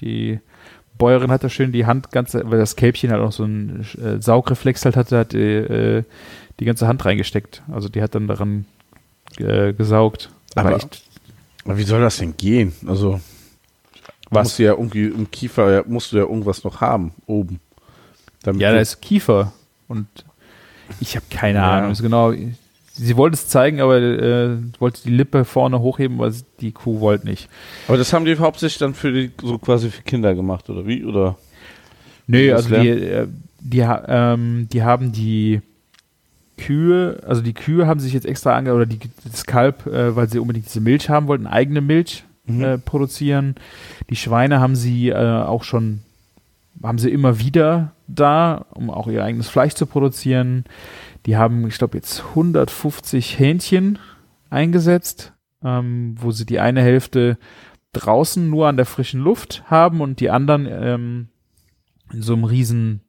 Die Bäuerin hat da schön die Hand ganz, weil das Kälbchen halt auch so einen äh, Saugreflex halt hatte, hat die, äh, die ganze Hand reingesteckt. Also die hat dann daran äh, gesaugt. War Aber- echt, Aber wie soll das denn gehen? Also, Was? Musst du ja irgendwie im Kiefer, musst du ja irgendwas noch haben, oben. Ja, da ist Kiefer und ich habe keine Ja. Ahnung. Ist genau. Sie wollte es zeigen, aber äh, wollte die Lippe vorne hochheben, weil die Kuh wollte nicht. Aber das haben die hauptsächlich dann für die, so quasi für Kinder gemacht, oder wie? Oder? Das also die, äh, die, ähm, die haben die Kühe, also die Kühe haben sich jetzt extra ange oder die, das Kalb, äh, weil sie unbedingt diese Milch haben wollten, eigene Milch Mhm. äh, produzieren. Die Schweine haben sie äh, auch schon, haben sie immer wieder da, um auch ihr eigenes Fleisch zu produzieren. Die haben, ich glaube, jetzt 150 Hähnchen eingesetzt, ähm, wo sie die eine Hälfte draußen nur an der frischen Luft haben und die anderen ähm, in so einem riesen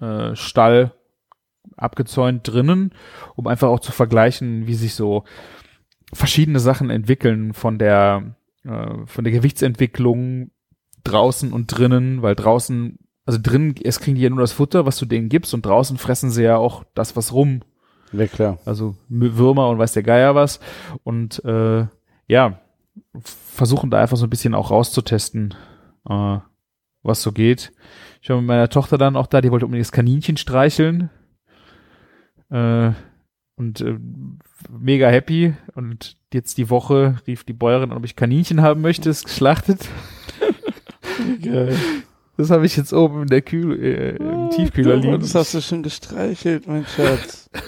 äh, Stall abgezäunt drinnen, um einfach auch zu vergleichen, wie sich so verschiedene Sachen entwickeln von der äh, von der Gewichtsentwicklung draußen und drinnen, weil draußen also drinnen es kriegen die ja nur das Futter, was du denen gibst und draußen fressen sie ja auch das was rum, Ja, klar. also Würmer und weiß der Geier was und äh, ja versuchen da einfach so ein bisschen auch rauszutesten, äh, was so geht. Ich war mit meiner Tochter dann auch da, die wollte unbedingt das Kaninchen streicheln. Äh, und äh, mega happy. Und jetzt die Woche rief die Bäuerin, ob ich Kaninchen haben möchte, ist geschlachtet. Geil. Das habe ich jetzt oben in der Kühl, äh, im Tiefkühler liegen. Das hast du schon gestreichelt, mein Schatz.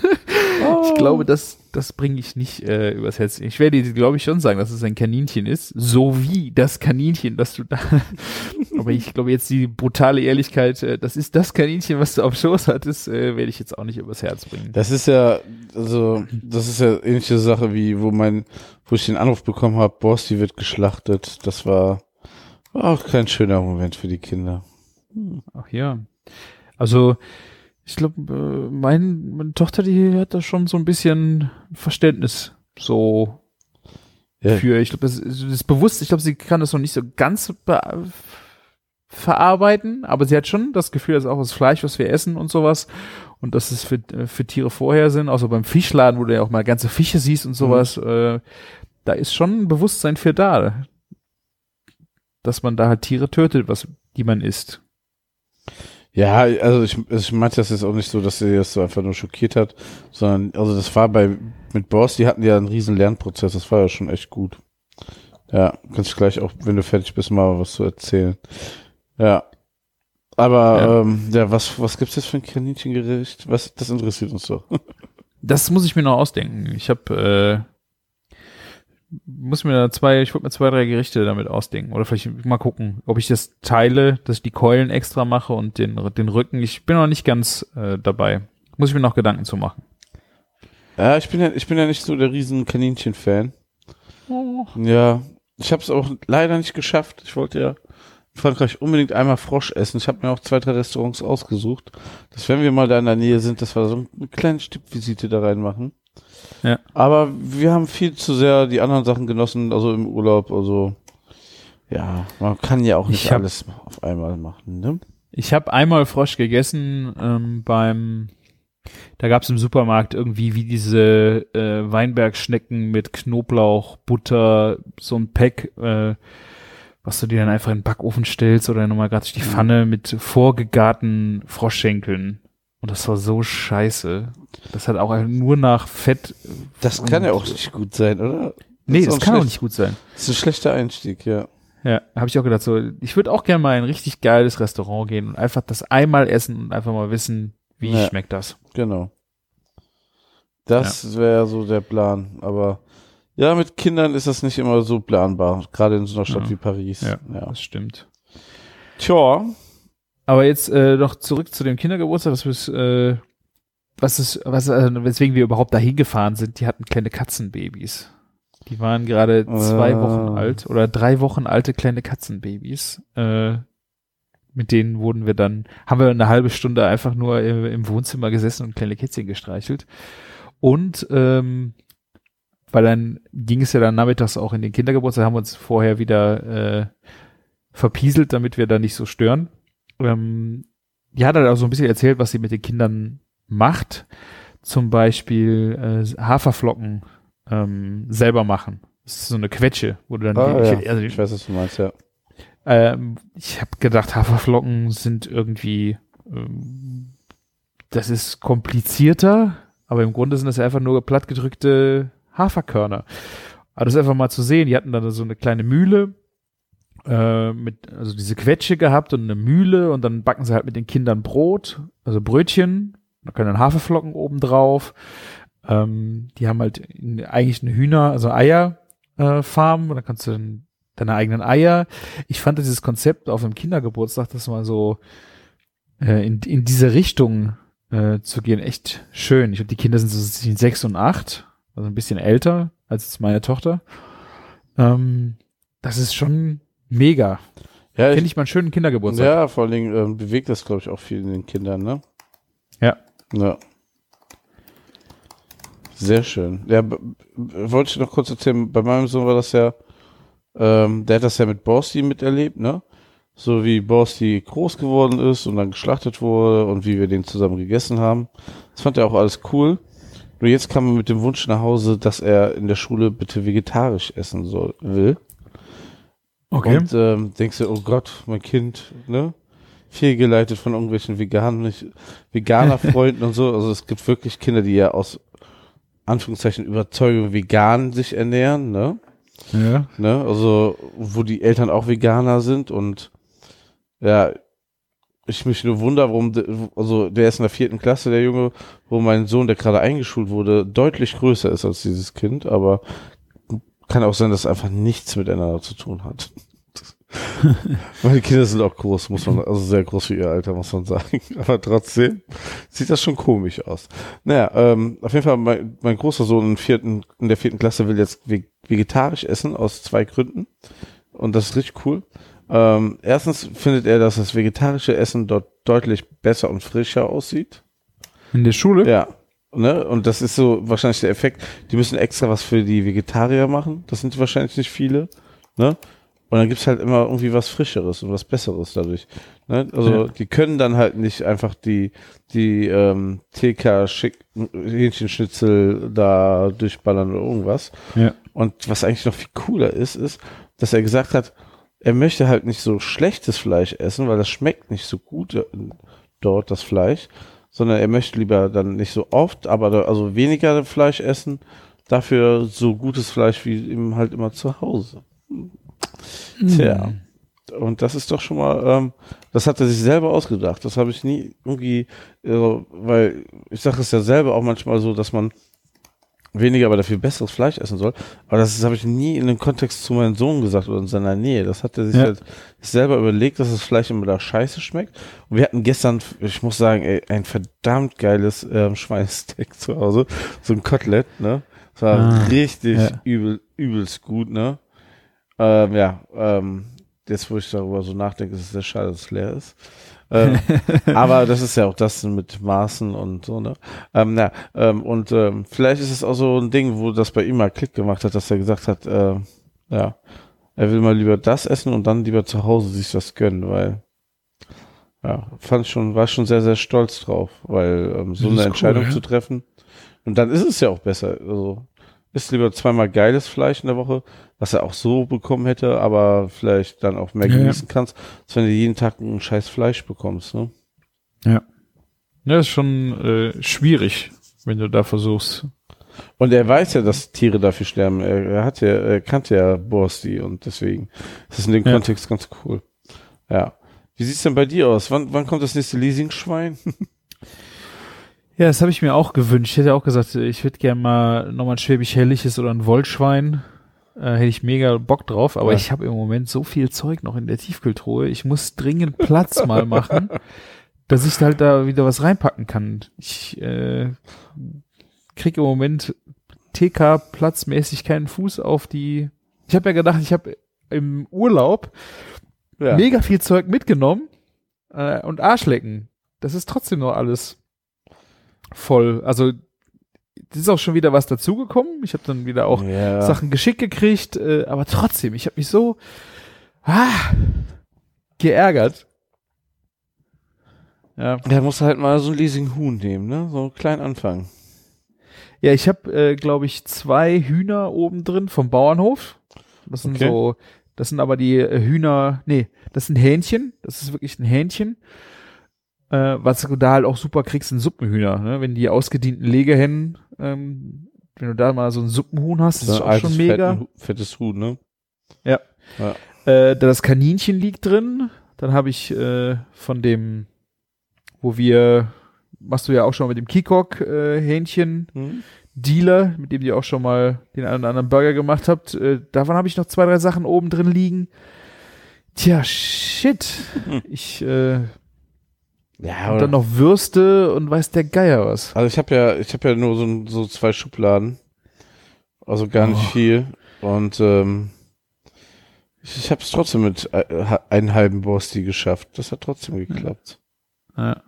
Ich glaube, das, das bringe ich nicht äh, übers Herz. Ich werde dir, glaube ich, schon sagen, dass es ein Kaninchen ist, so wie das Kaninchen, das du da. Aber ich glaube jetzt die brutale Ehrlichkeit, äh, das ist das Kaninchen, was du auf Schoß hattest, äh, werde ich jetzt auch nicht übers Herz bringen. Das ist ja, also, das ist ja ähnliche Sache wie, wo mein, wo ich den Anruf bekommen habe, Borsti wird geschlachtet. Das war auch kein schöner Moment für die Kinder. Ach ja. Also, ich glaube, äh, mein, meine Tochter, die hat da schon so ein bisschen Verständnis so Ja. für. Ich glaube, das, ist- bewusst, ich glaube, sie kann das noch nicht so ganz be verarbeiten, aber sie hat schon das Gefühl, dass auch das Fleisch, was wir essen und sowas, und dass es für, äh, für Tiere vorher sind, außer beim Fischladen, wo du ja auch mal ganze Fische siehst und sowas, äh, da ist schon ein Bewusstsein für da, dass man da halt Tiere tötet, was die man isst. Ja, also ich, also ich meinte das jetzt auch nicht so, dass sie das so einfach nur schockiert hat, sondern, also das war bei, mit Boss, die hatten ja einen riesen Lernprozess, das war ja schon echt gut. Ja, kannst du gleich auch, wenn du fertig bist, mal was zu erzählen. Ja. Aber, Ja. ähm, ja, was, was gibt's jetzt für ein Kaninchengericht? Was, das interessiert uns doch. Das muss ich mir noch ausdenken. Ich habe äh, muss mir da zwei, ich wollte mir zwei, drei Gerichte damit ausdenken. Oder vielleicht mal gucken, ob ich das teile, dass ich die Keulen extra mache und den, den Rücken. Ich bin noch nicht ganz äh, dabei. Muss ich mir noch Gedanken zu machen. Ja, ich bin ja, ich bin ja nicht so der riesen Kaninchen-Fan. Ja, ich habe es auch leider nicht geschafft. Ich wollte ja in Frankreich unbedingt einmal Frosch essen. Ich habe mir auch zwei, drei Restaurants ausgesucht, dass wenn wir mal da in der Nähe sind, dass wir so eine kleine Stippvisite da reinmachen. Ja. Aber wir haben viel zu sehr die anderen Sachen genossen, also im Urlaub, also ja, man kann ja auch nicht Ich hab- alles auf einmal machen, ne? Ich habe einmal Frosch gegessen ähm, beim, da gab es im Supermarkt irgendwie wie diese äh, Weinbergschnecken mit Knoblauch, Butter, so ein Pack, äh, was du dir dann einfach in den Backofen stellst oder nochmal gerade die Pfanne mit vorgegarten Froschschenkeln. Und das war so scheiße. Das hat auch nur nach Fett. Das kann ja auch nicht gut sein, oder? Nee, das auch kann auch schlecht. nicht gut sein. Das ist ein schlechter Einstieg, ja. Ja, habe ich auch gedacht, so, ich würde auch gerne mal in ein richtig geiles Restaurant gehen und einfach das einmal essen und einfach mal wissen, wie Ja. schmeckt das. Genau. Das wäre so der Plan. Aber ja, mit Kindern ist das nicht immer so planbar. Gerade in so einer Stadt Ja. wie Paris. Ja. ja. Das stimmt. Tja. Aber jetzt äh, noch zurück zu dem Kindergeburtstag, was ist, äh, was ist, was, äh, weswegen wir überhaupt dahin gefahren sind. Die hatten kleine Katzenbabys. Die waren gerade zwei Ah. Wochen alt oder drei Wochen alte kleine Katzenbabys. Äh, mit denen wurden wir dann, haben wir eine halbe Stunde einfach nur im, im Wohnzimmer gesessen und kleine Kätzchen gestreichelt. Und ähm, weil dann ging es ja dann nachmittags auch in den Kindergeburtstag, haben wir uns vorher wieder äh, verpieselt, damit wir da nicht so stören. Ähm, die hat halt auch so ein bisschen erzählt, was sie mit den Kindern macht. Zum Beispiel äh, Haferflocken ähm, selber machen. Das ist so eine Quetsche, wo du dann Ah, die, ja. ich, also Ich weiß, was du meinst, ja. ähm, ich habe gedacht, Haferflocken sind irgendwie, ähm, das ist komplizierter, aber im Grunde sind das ja einfach nur plattgedrückte Haferkörner. Aber das ist einfach mal zu sehen. Die hatten dann so eine kleine Mühle äh, mit, also diese Quetsche gehabt und eine Mühle und dann backen sie halt mit den Kindern Brot, also Brötchen. Da können dann Haferflocken oben drauf. Ähm, die haben halt in- eigentlich eine Hühner, also Eierfarm. Äh, und dann kannst du dann deine eigenen Eier. Ich fand dieses Konzept auf einem Kindergeburtstag, das mal so äh, in, in diese Richtung äh, zu gehen, echt schön. Ich glaube, die Kinder sind so zwischen sechs und acht, also ein bisschen älter als jetzt meine Tochter. Ähm, das ist schon mega. Ja, Finde ich mal einen schönen Kindergeburtstag. ja vor allen Dingen ähm, bewegt das, glaube ich, auch viel in den Kindern, ne? Ja. Ja. Sehr schön. Ja, wollte ich noch kurz erzählen, bei meinem Sohn war das ja, ähm, der hat das ja mit Borsti miterlebt, ne? So wie Borsti groß geworden ist und dann geschlachtet wurde und wie wir den zusammen gegessen haben. Das fand er auch alles cool. Nur jetzt kam er mit dem Wunsch nach Hause, dass er in der Schule bitte vegetarisch essen soll, will. Okay. Und ähm, denkst du, oh Gott, mein Kind, ne? Fehlgeleitet von irgendwelchen veganen, nicht, Veganer-Freunden und so. Also es gibt wirklich Kinder, die ja aus Anführungszeichen Überzeugung vegan sich ernähren, ne? ja. ne? Also wo die Eltern auch Veganer sind und ja, ich mich nur wunder, warum, de, also der ist in der vierten Klasse, der Junge, wo mein Sohn, der gerade eingeschult wurde, deutlich größer ist als dieses Kind, aber kann auch sein, dass es einfach nichts miteinander zu tun hat. Meine Kinder sind auch groß, muss man, also sehr groß für ihr Alter, muss man sagen. Aber trotzdem sieht das schon komisch aus. Naja, ähm, auf jeden Fall, mein, mein großer Sohn in, vierten, in der vierten Klasse will jetzt ve- vegetarisch essen, aus zwei Gründen. Und das ist richtig cool. Ähm, erstens findet er, dass das vegetarische Essen dort deutlich besser und frischer aussieht. In der Schule? Ja. Ne? Und das ist so wahrscheinlich der Effekt. Die müssen extra was für die Vegetarier machen. Das sind wahrscheinlich nicht viele. Ne? Und dann gibt's halt immer irgendwie was Frischeres und was Besseres dadurch. Ne? Also Ja. die können dann halt nicht einfach die, die ähm, TK schick Hähnchenschnitzel da durchballern oder irgendwas. Ja. Und was eigentlich noch viel cooler ist, ist, dass er gesagt hat, er möchte halt nicht so schlechtes Fleisch essen, weil das schmeckt nicht so gut äh, dort, das Fleisch, sondern er möchte lieber dann nicht so oft, aber da, also weniger Fleisch essen, dafür so gutes Fleisch wie eben halt immer zu Hause. Tja. Und das ist doch schon mal, ähm, das hat er sich selber ausgedacht. Das habe ich nie irgendwie, äh, weil ich sage es ja selber auch manchmal so, dass man weniger, aber dafür besseres Fleisch essen soll. Aber das habe ich nie in dem Kontext zu meinem Sohn gesagt oder in seiner Nähe. Das hat er sich Ja. halt selber überlegt, dass das Fleisch immer da scheiße schmeckt. Und wir hatten gestern, ich muss sagen, ey, ein verdammt geiles ähm, Schweinesteak zu Hause. So ein Kotelett, ne? Das war Ah, richtig ja. übel, übelst gut, ne? Ähm, ja, ähm, jetzt wo ich darüber so nachdenke, ist es sehr schade, dass es leer ist. ähm, aber das ist ja auch das mit Maßen und so, ne? Ähm, na, ähm, und ähm, vielleicht ist es auch so ein Ding, wo das bei ihm mal Klick gemacht hat, dass er gesagt hat, äh, ja, er will mal lieber das essen und dann lieber zu Hause sich das gönnen, weil ja, fand ich schon, war schon sehr, sehr stolz drauf, weil ähm, so eine ist cool, Entscheidung ja. zu treffen. Und dann ist es ja auch besser. Also isst lieber zweimal geiles Fleisch in der Woche, was er auch so bekommen hätte, aber vielleicht dann auch mehr Ja, ja. genießen kannst, als wenn du jeden Tag ein scheiß Fleisch bekommst. Ne? Ja. Ja, ist schon äh, schwierig, wenn du da versuchst. Und er weiß ja, dass Tiere dafür sterben. Er, er hat ja, er kannte ja Borsti und deswegen ist es in dem Ja. Kontext ganz cool. Ja. Wie sieht's denn bei dir aus? Wann, wann kommt das nächste Leasingschwein? Ja, das habe ich mir auch gewünscht. Ich hätte auch gesagt, ich würde gerne mal nochmal ein Schwäbisch-Helliches oder ein Wollschwein. Äh, hätte ich mega Bock drauf, aber Ja. ich habe im Moment so viel Zeug noch in der Tiefkühltruhe. Ich muss dringend Platz mal machen, dass ich halt da wieder was reinpacken kann. Ich äh, krieg im Moment TK platzmäßig keinen Fuß auf die. Ich habe ja gedacht, ich habe im Urlaub Ja. mega viel Zeug mitgenommen äh, und Arschlecken. Das ist trotzdem noch alles voll. Also das ist auch schon wieder was dazugekommen. Ich habe dann wieder auch ja. Sachen geschickt gekriegt, äh, aber trotzdem, ich habe mich so ah, geärgert. Ja. Der muss halt mal so ein Leasing-Huhn nehmen, ne? So einen kleinen Anfang. Ja, ich habe, äh, glaube ich, zwei Hühner oben drin vom Bauernhof. Das sind Okay. so, das sind aber die äh, Hühner, nee, das sind Hähnchen. Das ist wirklich ein Hähnchen. Äh, was du da halt auch super kriegst, sind Suppenhühner. Ne? Wenn die ausgedienten Legehennen, ähm, wenn du da mal so ein Suppenhuhn hast, das ist So ein auch schon mega. fetten fettes Huhn, ne? Ja. Ja. Äh, das Kaninchen liegt drin. Dann habe ich äh, von dem, wo wir, machst du ja auch schon mal mit dem Kikok äh, Hähnchen Hm? Dealer, mit dem ihr auch schon mal den einen oder anderen Burger gemacht habt. Äh, davon habe ich noch zwei, drei Sachen oben drin liegen. Tja, shit. Hm. Ich äh, Ja, und dann noch Würste und weiß der Geier was. Also ich habe ja, ich habe ja nur so, so zwei Schubladen. Also gar nicht Oh. viel. Und ähm, ich, ich habe es trotzdem mit äh, einem halben Borsti geschafft. Das hat trotzdem geklappt. Ja,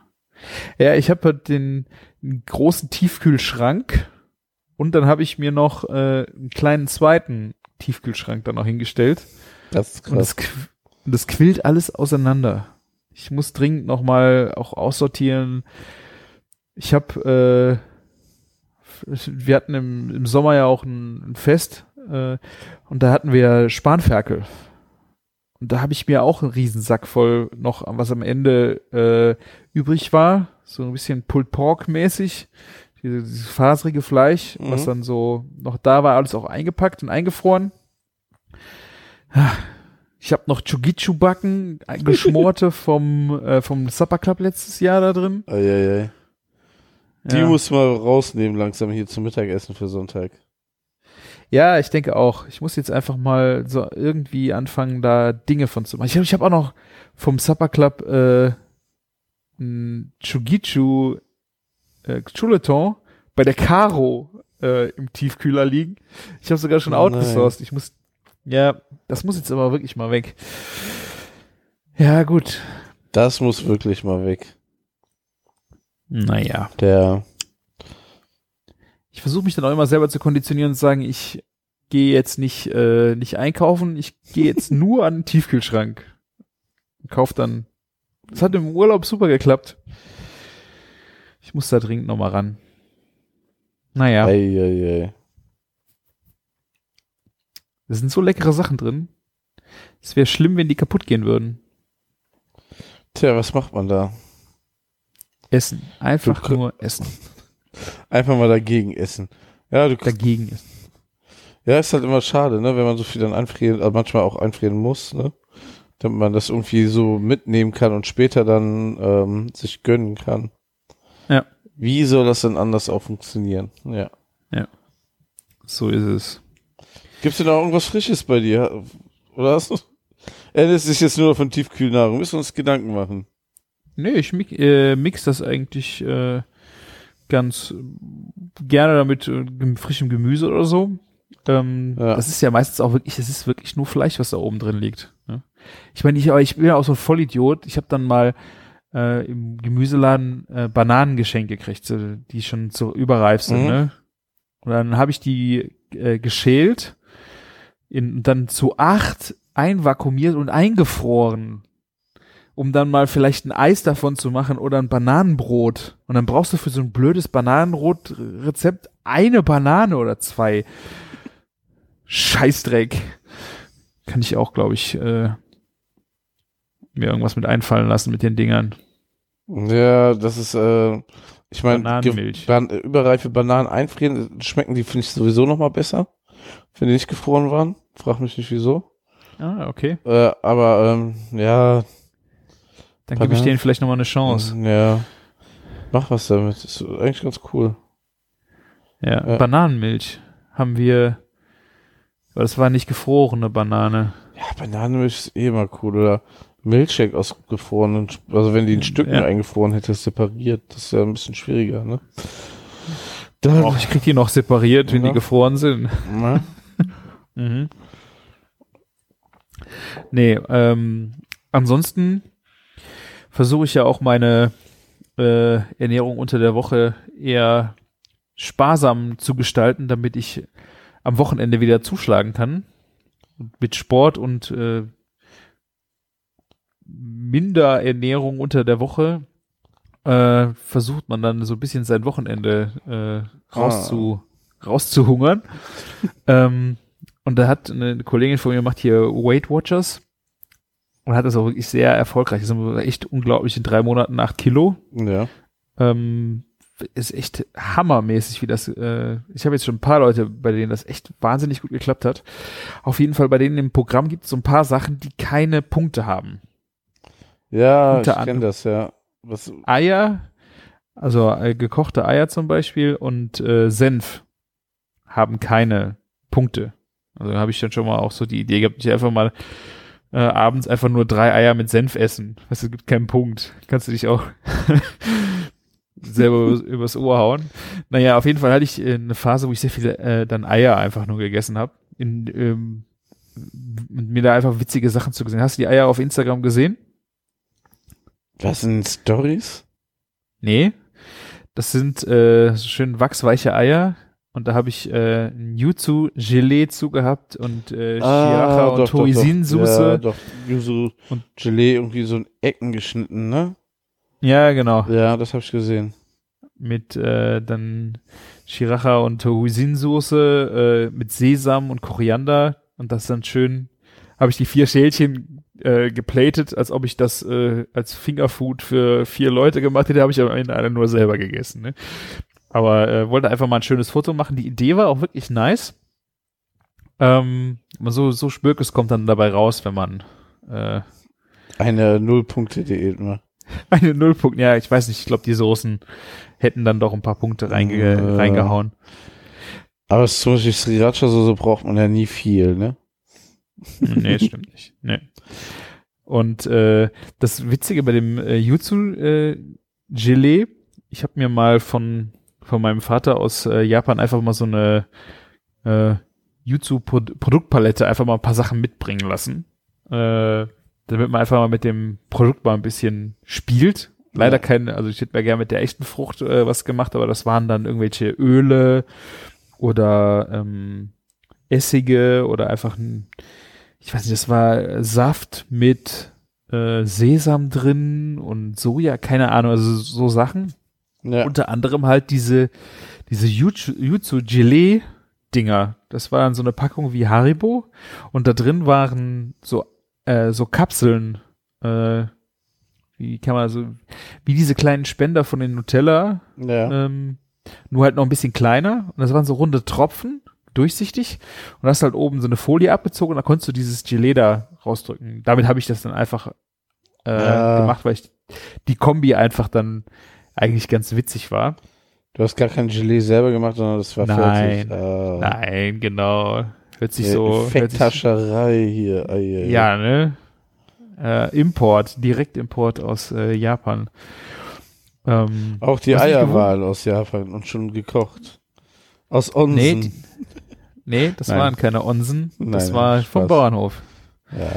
ja ich habe halt den großen Tiefkühlschrank und dann habe ich mir noch äh, einen kleinen zweiten Tiefkühlschrank dann noch hingestellt. Das ist Und das, und das quillt alles auseinander. Ich muss dringend noch mal auch aussortieren. Ich habe, äh, wir hatten im, im Sommer ja auch ein, ein Fest äh, und da hatten wir Spanferkel. Und da habe ich mir auch einen Riesensack voll noch, was am Ende äh, übrig war. So ein bisschen Pulled Pork mäßig. Diese, dieses faserige Fleisch, was Mhm. dann so noch da war, alles auch eingepackt und eingefroren. Ich habe noch Chugichu-Backen, geschmorte vom, äh, vom Supper Club letztes Jahr da drin. Eieiei. Die ja. muss mal rausnehmen langsam hier zum Mittagessen für Sonntag. ja, ich denke auch. Ich muss jetzt einfach mal so irgendwie anfangen, da Dinge von zu machen. Ich habe ich hab auch noch vom Supper Club äh, ein Chugichu äh, Chuleton bei der Caro äh, im Tiefkühler liegen. Ich habe sogar schon Oh outgesourced. Ich muss, ja, das muss jetzt aber wirklich mal weg. Ja, gut. Das muss wirklich mal weg. Naja. Der, Ich versuche mich dann auch immer selber zu konditionieren und zu sagen, ich gehe jetzt nicht, äh, nicht einkaufen, ich gehe jetzt nur an den Tiefkühlschrank und kauf dann. Das hat im Urlaub super geklappt. Ich muss da dringend noch mal ran. Naja, eieiei. Es sind so leckere Sachen drin. Es wäre schlimm, wenn die kaputt gehen würden. Tja, was macht man da? Essen. Einfach Du- nur essen. Einfach mal dagegen essen. Ja, du, Dagegen essen. ja, ist halt immer schade, ne, wenn man so viel dann einfrieren, also manchmal auch einfrieren muss, ne, damit man das irgendwie so mitnehmen kann und später dann ähm, sich gönnen kann. Ja. Wie soll das denn anders auch funktionieren? Ja. So ist es. Gibt's denn noch irgendwas Frisches bei dir? Oder hast du? Erinnerst dich jetzt nur von Tiefkühlnahrung? Müssen wir uns Gedanken machen. Nee, ich mix, äh, mix das eigentlich äh, ganz äh, gerne damit äh, frischem Gemüse oder so. Ähm, Ja. Das ist ja meistens auch wirklich, das ist wirklich nur Fleisch, was da oben drin liegt. Ne? Ich meine, ich, aber ich bin ja auch so ein Vollidiot. Ich habe dann mal äh, im Gemüseladen äh, Bananen geschenkt gekriegt, so, die schon so überreif sind. Mhm. Ne? Und dann habe ich die äh, geschält, in, dann zu acht einvakuumiert und eingefroren um dann mal vielleicht ein Eis davon zu machen oder ein Bananenbrot. Und dann brauchst du für so ein blödes Bananenbrot-Rezept eine Banane oder zwei. Scheißdreck. Kann ich auch, glaube ich, äh, mir irgendwas mit einfallen lassen mit den Dingern. Ja, das ist, äh, ich meine, Bananenmilch. Ban überreife Bananen einfrieren, schmecken die, finde ich, sowieso noch mal besser, wenn die nicht gefroren waren. Frag mich nicht wieso. Ah, okay. Äh, aber, ähm, ja, Dann gebe ich denen vielleicht nochmal eine Chance. ja, mach was damit. ist eigentlich ganz cool. Ja, Ja. Bananenmilch haben wir, aber das war nicht gefrorene Banane. Ja, Bananenmilch ist eh immer cool. Oder Milchshake aus gefrorenen, also wenn die in Stücken Ja. eingefroren hättest, separiert, das ist ja ein bisschen schwieriger, ne? Da, Och, ich krieg die noch separiert, wenn Ja. die gefroren sind. ne? Mhm. Nee, ähm, ansonsten versuche ich ja auch meine äh, Ernährung unter der Woche eher sparsam zu gestalten, damit ich am Wochenende wieder zuschlagen kann. Mit Sport und äh, Minderernährung unter der Woche äh, versucht man dann so ein bisschen sein Wochenende äh, rauszu, rauszuhungern. ähm, und da hat eine Kollegin von mir macht hier Weight Watchers und hat das auch wirklich sehr erfolgreich. Das sind echt unglaublich in drei Monaten acht Kilo. Ja. Ähm, ist echt hammermäßig, wie das. Äh, ich habe jetzt schon ein paar Leute, bei denen das echt wahnsinnig gut geklappt hat. Auf jeden Fall bei denen im Programm gibt es so ein paar Sachen, die keine Punkte haben. Ja, Unter ich kenne das, ja. Was, Eier, also äh, gekochte Eier zum Beispiel und äh, Senf haben keine Punkte. Also habe ich dann schon mal auch so die Idee gehabt, ich einfach mal äh, abends einfach nur drei Eier mit Senf essen. Weißt du, es gibt keinen Punkt. Kannst du dich auch selber übers, Ohr hauen. Naja, auf jeden Fall hatte ich äh, eine Phase, wo ich sehr viele äh, dann Eier einfach nur gegessen habe. In, ähm, und mir da einfach witzige Sachen zu gesehen. Hast du die Eier auf Instagram gesehen? Was sind Stories? Nee. Das sind äh, so schön wachsweiche Eier. Und da habe ich äh, Yuzu Gelee zugehabt und äh, Shiracha und Ah, doch, Hoisin-Soße. Ja, doch, Yuzu Und- Gelee irgendwie so in Ecken geschnitten, ne? Ja, genau. Ja, das habe ich gesehen. Mit äh, dann Shiracha und Hoisin-Soße äh, mit Sesam und Koriander. Und das dann schön, habe ich die vier Schälchen äh, geplatet, als ob ich das äh, als Fingerfood für vier Leute gemacht hätte, habe ich am Ende alle nur selber gegessen. Ne? Aber äh, wollte einfach mal ein schönes Foto machen. Die Idee war auch wirklich nice. Ähm, so, so Spürkes kommt dann dabei raus, wenn man äh, Eine Nullpunkte-Diät, ne? eine Nullpunkt, ja, ich weiß nicht, ich glaube, die Soßen hätten dann doch ein paar Punkte reinge Äh. reingehauen. Aber zum Beispiel Sriracha-Soße braucht man ja nie viel, ne? nee, das stimmt nicht. Nee. Und äh, das Witzige bei dem äh, Yuzu äh, Gelee, ich habe mir mal von von meinem Vater aus äh, Japan einfach mal so eine äh, Yuzu Pro Produktpalette einfach mal ein paar Sachen mitbringen lassen, äh, damit man einfach mal mit dem Produkt mal ein bisschen spielt. Leider Ja. kein, also ich hätte mir gerne mit der echten Frucht äh, was gemacht, aber das waren dann irgendwelche Öle oder ähm, Essige oder einfach ein, ich weiß nicht, das war Saft mit äh, Sesam drin und Soja, keine Ahnung, also so Sachen. Ja. Unter anderem halt diese, diese Jutsu Jutsu Gelee Dinger. Das war dann so eine Packung wie Haribo und da drin waren so, äh, so Kapseln, äh, wie kann man so, wie diese kleinen Spender von den Nutella, ja. ähm, nur halt noch ein bisschen kleiner. Und das waren so runde Tropfen, durchsichtig. Und hast halt oben so eine Folie abgezogen und da konntest du dieses Gelee da rausdrücken. Damit habe ich das dann einfach äh, Ja. gemacht, weil ich die Kombi einfach dann eigentlich ganz witzig war. Du hast gar kein Gelee selber gemacht, sondern das war Nein. fertig. Ah. Nein, genau. Hört sich so. Effekttascherei hier. Ei, ei. ja, ne? Äh, Import, Direktimport aus äh, Japan. Ähm, Auch die ich Eierwahl aus Japan und schon gekocht. Aus Onsen. Nee, die- nee, das Nein. waren keine Onsen. Das Nein, war vom Spaß. Bauernhof. ja.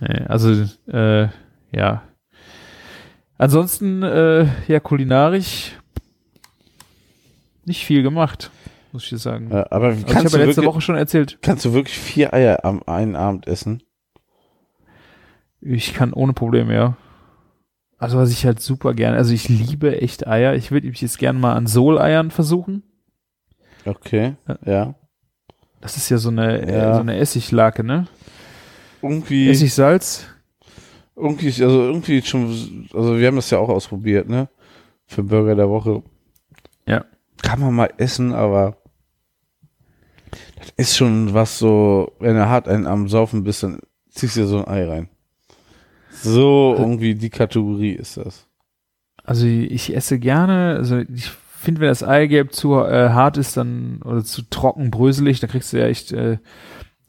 Nee, also, äh, ja. Ansonsten, äh, ja, kulinarisch nicht viel gemacht, muss ich dir sagen. Ja, aber Also ich kannst, habe letzte wirklich, Woche schon erzählt, kannst du wirklich vier Eier am einen Abend essen? ich kann ohne Probleme, ja. Also was ich halt super gerne, also ich liebe echt Eier. Ich würde mich jetzt gerne mal an Soleiern versuchen. Okay, ja. Das ist ja so eine, äh, Ja. so eine Essiglake, ne? Irgendwie, Essigsalz. irgendwie, also irgendwie schon, also wir haben das ja auch ausprobiert, ne? Für Burger der Woche. Ja. Kann man mal essen, aber das ist schon was so, wenn du hart einen am Saufen bist, dann ziehst du dir so ein Ei rein. So irgendwie die Kategorie ist das. Also ich esse gerne, also ich finde, wenn das Eigelb zu äh, hart ist, dann oder zu trocken, bröselig, dann kriegst du ja echt, äh,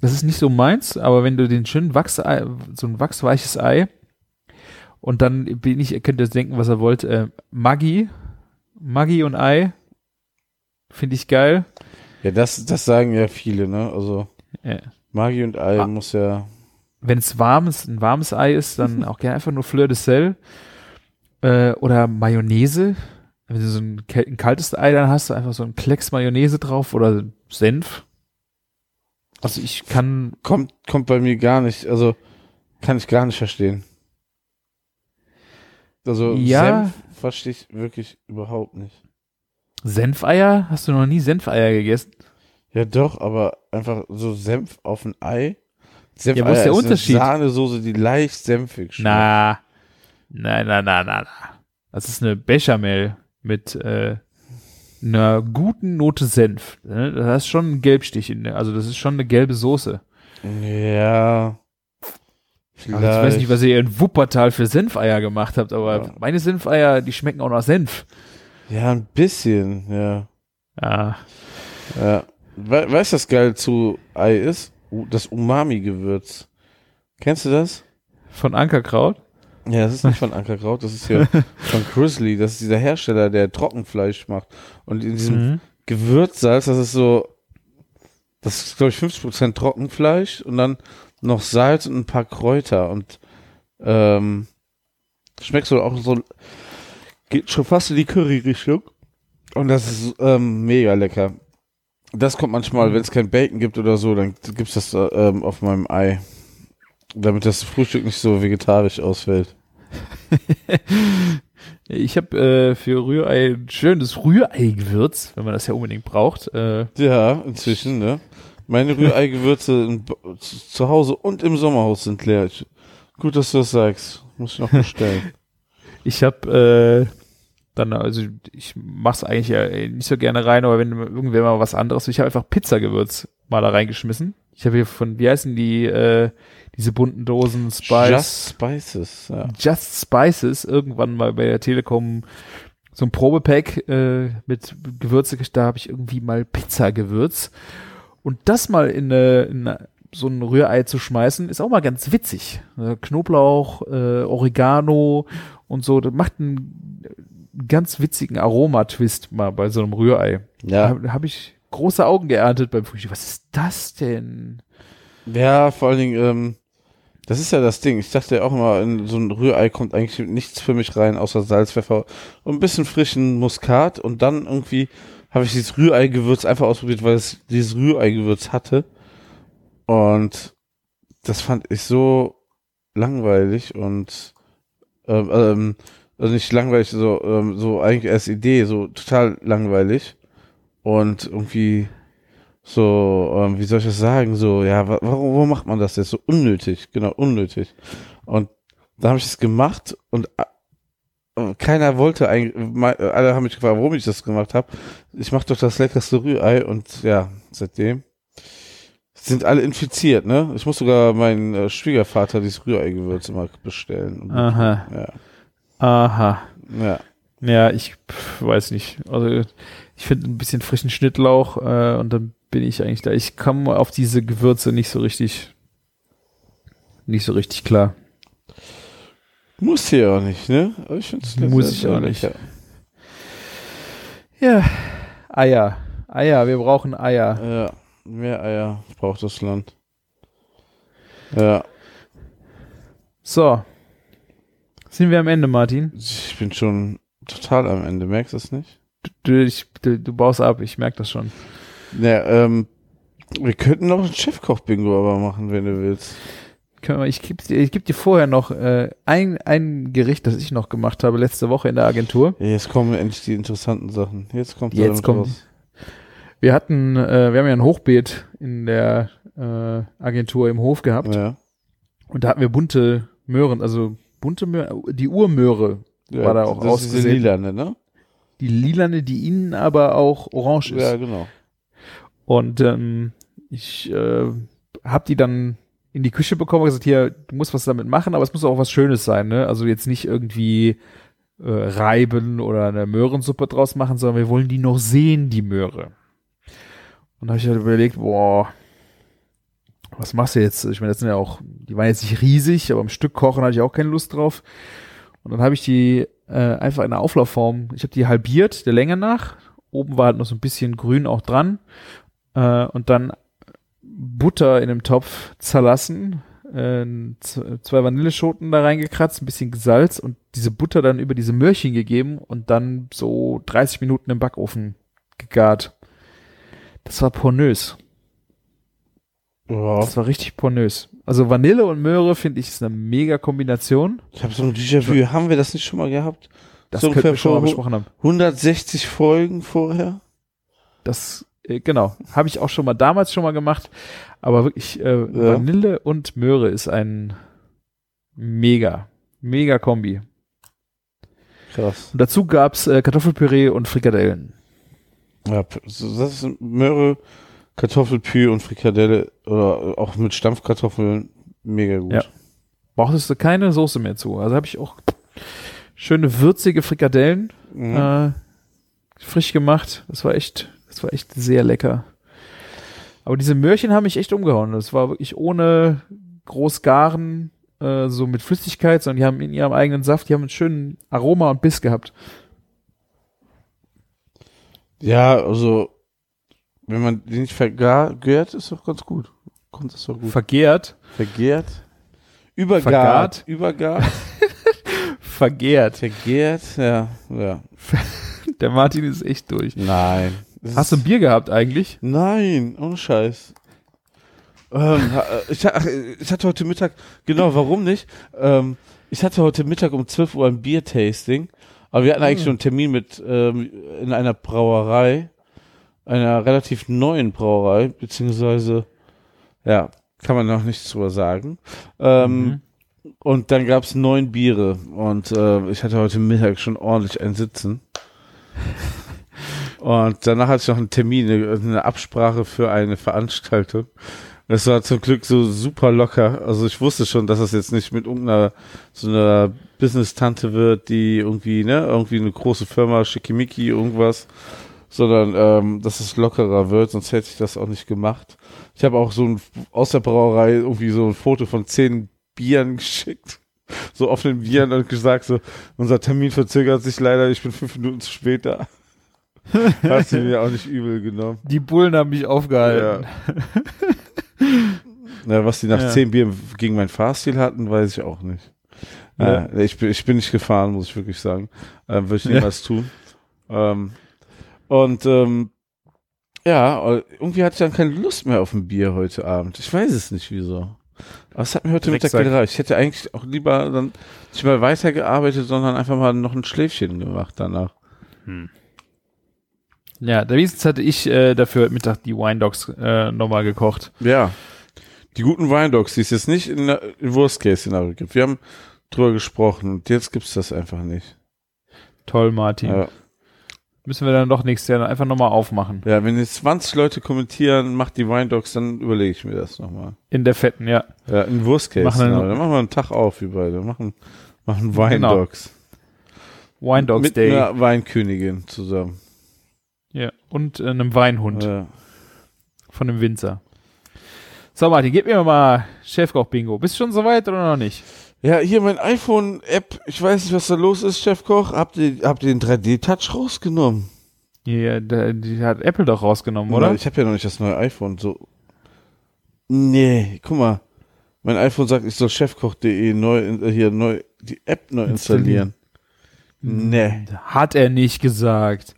das ist nicht so meins, aber wenn du den schönen Wachsei, so ein wachsweiches Ei und dann bin ich, ihr könnt jetzt denken, was ihr wollt, äh, Maggi, Maggi und Ei, finde ich geil. Ja, das, das sagen ja viele, ne? Also Ja. Magi und Ei Ah. muss ja. Wenn es warmes, ein warmes Ei ist, dann auch gerne einfach nur Fleur de Sel äh, oder Mayonnaise. Wenn du so ein, ein kaltes Ei dann hast, du einfach so ein Klecks Mayonnaise drauf oder Senf. Also ich kann, Kommt, kommt bei mir gar nicht. Also Kann ich gar nicht verstehen. Also Ja. Senf verstehe ich wirklich überhaupt nicht. Senfeier? Hast du noch nie Senfeier gegessen? Ja doch, aber einfach so Senf auf ein Ei. Senf Ja, wo ist der Unterschied? Eine Sahnesoße, die leicht senfig schmeckt. Na, na, na, na, na, na. Das ist eine Bechamel mit äh, einer guten Note Senf. ne? Das ist schon ein Gelbstich in der, also das ist schon eine gelbe Soße. Ja. Also ich weiß nicht, was ihr in Wuppertal für Senfeier gemacht habt, aber Ja. meine Senfeier, die schmecken auch nach Senf. Ja, ein bisschen, ja. Ah, ja. We weißt du, was geil zu Ei ist? Das Umami-Gewürz. Kennst du das? von Ankerkraut? Ja, das ist nicht von Ankerkraut, das ist hier von Grizzly. Das ist dieser Hersteller, der Trockenfleisch macht. Und in diesem Mhm. Gewürzsalz, das ist so, das ist, glaube ich, 50% Trockenfleisch und dann noch Salz und ein paar Kräuter und ähm, schmeckt so auch so, geht schon fast in die Curry-Richtung. Und das ist ähm, mega lecker. Das kommt manchmal, wenn es kein Bacon gibt oder so, dann gibt's das äh, ähm, auf meinem Ei. Damit das Frühstück nicht so vegetarisch ausfällt. Ich habe äh, für Rührei ein schönes Rührei-Gewürz, wenn man das ja unbedingt braucht. Äh, Ja, inzwischen, ne? Meine Rührei-Gewürze zu Hause und im Sommerhaus sind leer. Ich, gut, dass du das sagst. Muss ich noch bestellen. Ich habe äh, dann, also ich mach's eigentlich ja nicht so gerne rein, aber wenn irgendwer mal was anderes, ich habe einfach Pizzagewürz mal da reingeschmissen. Ich habe hier von, wie heißen die, äh, diese bunten Dosen Spice, Just Spices, ja. Just Spices, irgendwann mal bei der Telekom so ein Probepack äh, mit Gewürze, da habe ich irgendwie mal Pizzagewürz. Und das mal in, eine, in eine, so ein Rührei zu schmeißen, ist auch mal ganz witzig. Äh, Knoblauch, äh, Oregano und so, das macht einen ganz witzigen Aromatwist mal bei so einem Rührei. Ja, Da habe ich große Augen geerntet beim Frühstück. Was ist das denn? ja, vor allen Dingen, ähm, das ist ja das Ding. Ich dachte ja auch immer, in so ein Rührei kommt eigentlich nichts für mich rein, außer Salz, Pfeffer und ein bisschen frischen Muskat. Und dann irgendwie habe ich dieses Rührei-Gewürz einfach ausprobiert, weil es dieses Rührei-Gewürz hatte. Und das fand ich so langweilig und ähm, ähm, also nicht langweilig, so, ähm, so eigentlich als Idee, so total langweilig. Und irgendwie so, ähm, wie soll ich das sagen, so, ja, wa warum, warum macht man das jetzt? So unnötig, genau, unnötig. Und da habe ich es gemacht und äh, keiner wollte eigentlich, alle haben mich gefragt, warum ich das gemacht habe. Ich mache doch das leckerste Rührei und ja, seitdem sind alle infiziert, ne? Ich muss sogar meinen äh, Schwiegervater dieses Rührei-Gewürz immer bestellen. Und- Aha. Ja, Aha. ja. Ja, ich weiß nicht. Also ich finde ein bisschen frischen Schnittlauch äh, und dann bin ich eigentlich da. Ich komme auf diese Gewürze nicht so richtig, nicht so richtig klar. Muss hier auch nicht, ne? Aber ich find's Muss ich auch nicht. Ja, Eier. Eier, wir brauchen Eier. Ja, mehr Eier braucht das Land. Ja, So. Sind wir am Ende, Martin? ich bin schon total am Ende, merkst du es nicht? Du, ich, du, du baust ab, ich merke das schon. Ja, ähm, wir könnten noch ein Chefkoch-Bingo aber machen, wenn du willst. Können wir, ich gebe dir, ich geb dir vorher noch äh, ein, ein Gericht, das ich noch gemacht habe letzte Woche in der Agentur. Jetzt kommen endlich die interessanten Sachen. Jetzt kommt Jetzt kommt- raus. Wir hatten, äh, wir haben ja ein Hochbeet in der äh, Agentur im Hof gehabt. Ja. Und da hatten wir bunte Möhren, also bunte Möhren, die Urmöhre, ja War da auch das ist diese ausgesehen. Lilane, ne? die lilane, die innen aber auch orange ist. Ja, genau. Und ähm, ich äh, habe die dann in die Küche bekommen und gesagt, hier, du musst was damit machen, aber es muss auch was Schönes sein, ne? Also jetzt nicht irgendwie äh, reiben oder eine Möhrensuppe draus machen, sondern wir wollen die noch sehen, die Möhre. Und da habe ich halt überlegt, boah, was machst du jetzt? Ich meine, das sind ja auch, die waren jetzt nicht riesig, aber im Stück kochen hatte ich auch keine Lust drauf. Und dann habe ich die äh, einfach in der Auflaufform, ich habe die halbiert, der Länge nach. Oben war halt noch so ein bisschen grün auch dran. Äh, und dann Butter in einem Topf zerlassen, äh, zwei Vanilleschoten da reingekratzt, ein bisschen Salz und diese Butter dann über diese Möhrchen gegeben und dann so 30 Minuten im Backofen gegart. Das war pornös. Ja. Das war richtig pornös. Also Vanille und Möhre finde ich ist eine mega Kombination. Ich habe so ein Déjà-vu. Haben wir das nicht schon mal gehabt? Das So könnten wir schon mal besprochen haben. 160 Folgen vorher? Das, äh, genau, habe ich auch schon mal damals schon mal gemacht. Aber wirklich, äh, Vanille und Möhre ist ein mega, mega Kombi. Krass. Und dazu gab's äh, Kartoffelpüree und Frikadellen. Ja, das ist Möhre, Kartoffelpü und Frikadelle oder auch mit Stampfkartoffeln mega gut. Ja. Brauchtest du keine Soße mehr zu. Also habe ich auch schöne würzige Frikadellen Mhm. äh, frisch gemacht. Das war echt, das war echt sehr lecker. Aber diese Möhrchen haben mich echt umgehauen. Das war wirklich ohne groß garen, äh, so mit Flüssigkeit, sondern die haben in ihrem eigenen Saft, die haben einen schönen Aroma und Biss gehabt. Ja, also wenn man die nicht vergärt, ist doch ganz gut. Kommt das doch gut. Vergehrt, Vergärt? Übergart. Vergart? Übergart. vergehrt. Vergärt, ja, ja. Der Martin ist echt durch. Nein. Hast du ein Bier gehabt eigentlich? Nein, ohne Scheiß. Ähm, ha- ich, ich hatte heute Mittag, genau, warum nicht? Ähm, ich hatte heute Mittag um 12 Uhr ein Biertasting, aber wir hatten eigentlich schon einen Termin mit ähm, in einer Brauerei, einer relativ neuen Brauerei, beziehungsweise, ja, kann man noch nichts drüber sagen. Ähm, Mhm. Und dann gab's neun Biere und äh, ich hatte heute Mittag schon ordentlich ein Sitzen. Und danach hatte ich noch einen Termin, eine, eine Absprache für eine Veranstaltung. Das war zum Glück so super locker. Also ich wusste schon, dass das jetzt nicht mit irgendeiner so einer Business-Tante wird, die irgendwie, ne, irgendwie eine große Firma, Schickimicki, irgendwas, sondern ähm, dass es lockerer wird, sonst hätte ich das auch nicht gemacht. Ich habe auch so ein, aus der Brauerei irgendwie so ein Foto von zehn Bieren geschickt. So offenen Bieren und gesagt so, unser Termin verzögert sich leider, ich bin fünf Minuten zu spät da. Hast du mir auch nicht übel genommen. Die Bullen haben mich aufgehalten. Ja, was die nach Ja. zehn Bier gegen mein Fahrstil hatten, weiß ich auch nicht. Ja. Ja. ich, bin, ich bin nicht gefahren, muss ich wirklich sagen. Ähm, Würde ich Ja. niemals tun. Ähm, und ähm, ja, irgendwie hatte ich dann keine Lust mehr auf ein Bier heute Abend. Ich weiß es nicht wieso. Aber es hat mir heute Mittag gereicht. Ich hätte eigentlich auch lieber dann nicht mal weitergearbeitet, sondern einfach mal noch ein Schläfchen gemacht danach. Ja, da wenigstens hatte ich äh, dafür heute Mittag die Wine Dogs äh, nochmal gekocht. Ja. Die guten Weindogs, die es jetzt nicht in, der- in Worst Case Szenario gibt. Wir haben drüber gesprochen und jetzt gibt's das einfach nicht. Toll, Martin. Ja. Müssen wir dann doch nächstes Jahr einfach nochmal aufmachen. ja, wenn jetzt 20 Leute kommentieren, macht die Weindogs, dann überlege ich mir das nochmal. In der fetten, ja. Ja, in Worst Case Machen wir Szenario. noch- Dann machen wir einen Tag auf, wie beide. Machen, machen Weindogs. Wine Dogs Mit Day. einer Weinkönigin zusammen. Ja. Und äh, einem Weinhund Ja. von einem Winzer. So, Martin, gib mir mal Chefkoch-Bingo. Bist du schon soweit oder noch nicht? Ja, hier mein iPhone-App. Ich weiß nicht, was da los ist, Chefkoch. Habt ihr, habt ihr den 3D-Touch rausgenommen? Ja, die hat Apple doch rausgenommen, oder? Ich habe ja noch nicht das neue iPhone. So. Nee, guck mal. Mein iPhone sagt, ich soll chefkoch.de neu, äh, hier neu, die App neu installieren. Nee. Hat er nicht gesagt.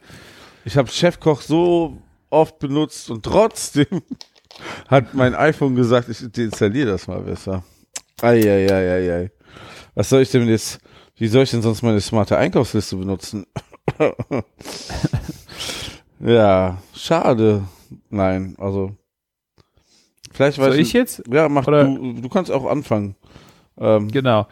Ich habe Chefkoch so oft benutzt und trotzdem hat mein iPhone gesagt, ich deinstalliere das mal besser. Eieieiei. Was soll ich denn jetzt, wie soll ich denn sonst meine smarte Einkaufsliste benutzen? ja, schade. Nein, also. Vielleicht weiß Soll ich jetzt? Ja, mach Oder- du. Du kannst auch anfangen. Ähm, Genau.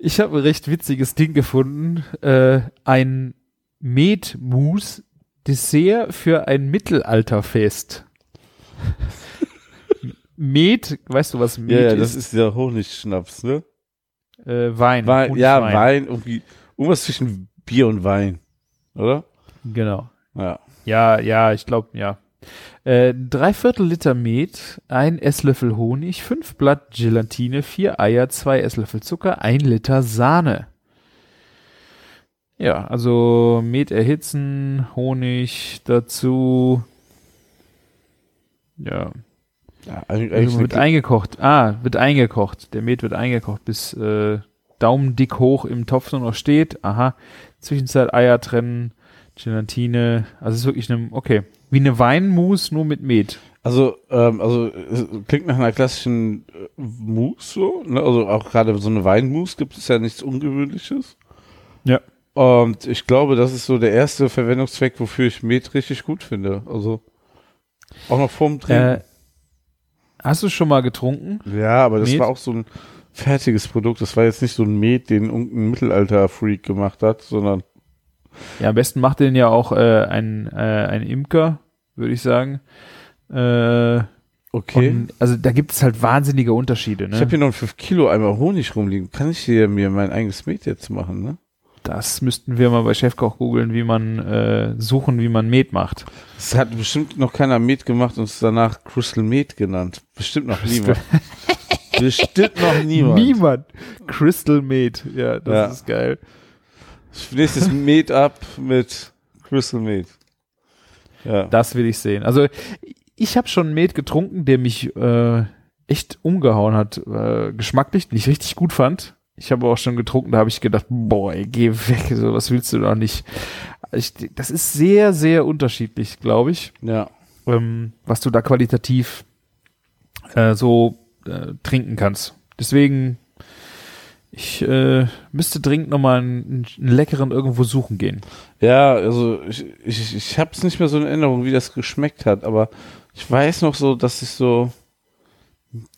Ich habe ein recht witziges Ding gefunden. Äh, ein Met-Mousse-Dessert für ein Mittelalterfest. Met, weißt du, was Met ja, ja, das ist? ist der Honigschnaps, ne? Äh, Wein. Wein, ja, Honigwein. Wein, irgendwie, irgendwas zwischen Bier und Wein, oder? Genau. Ja. Ja, ja, ich glaube, ja. Äh, drei Viertel Liter Met, ein Esslöffel Honig, fünf Blatt Gelatine, vier Eier, zwei Esslöffel Zucker, ein Liter Sahne. Ja, also Met erhitzen, Honig dazu. Ja, ja eigentlich, also eigentlich wird eingekocht. Ah, wird eingekocht. Der Met wird eingekocht, bis äh, Daumendick hoch im Topf nur noch steht. Aha. Zwischenzeit Eier trennen, Gelatine. Also es ist wirklich eine, okay. Wie eine Weinmus, nur mit Met. Also, ähm, also klingt nach einer klassischen äh, Mousse so, ne? Also auch gerade so eine Weinmousse gibt es ja nichts Ungewöhnliches. Ja. Und ich glaube, das ist so der erste Verwendungszweck, wofür ich Met richtig gut finde. Also auch noch vorm Trinken. Äh, hast du schon mal getrunken? ja, aber das Met? war auch so ein fertiges Produkt. Das war jetzt nicht so ein Met, den irgendein Mittelalter-Freak gemacht hat, sondern Ja, am besten macht den ja auch äh, ein, äh, ein Imker, würde ich sagen. Äh, okay. und, also da gibt es halt wahnsinnige Unterschiede. Ne? ich habe hier noch 5 Kilo einmal Honig rumliegen. Kann ich hier mir mein eigenes Met jetzt machen, ne? Das müssten wir mal bei Chefkoch googeln, wie man äh, suchen, wie man Met macht. Es hat bestimmt noch keiner Met gemacht und es danach Crystal Met genannt. Bestimmt noch niemand. bestimmt noch niemand. Niemand. Crystal Met. Ja, das Ja. ist geil. Nächstes Met up mit Crystal Met. Ja. Das will ich sehen. Also ich habe schon Met getrunken, der mich äh, echt umgehauen hat, äh, geschmacklich, den ich richtig gut fand. Ich habe auch schon getrunken, da habe ich gedacht, boah, ey, geh weg, so was willst du doch nicht. Ich, das ist sehr, sehr unterschiedlich, glaube ich, ja. ähm, was du da qualitativ äh, so äh, trinken kannst. Deswegen, ich äh, müsste dringend nochmal einen, einen leckeren irgendwo suchen gehen. Ja, also ich, ich, ich habe es nicht mehr so in Erinnerung, wie das geschmeckt hat, aber ich weiß noch so, dass ich so,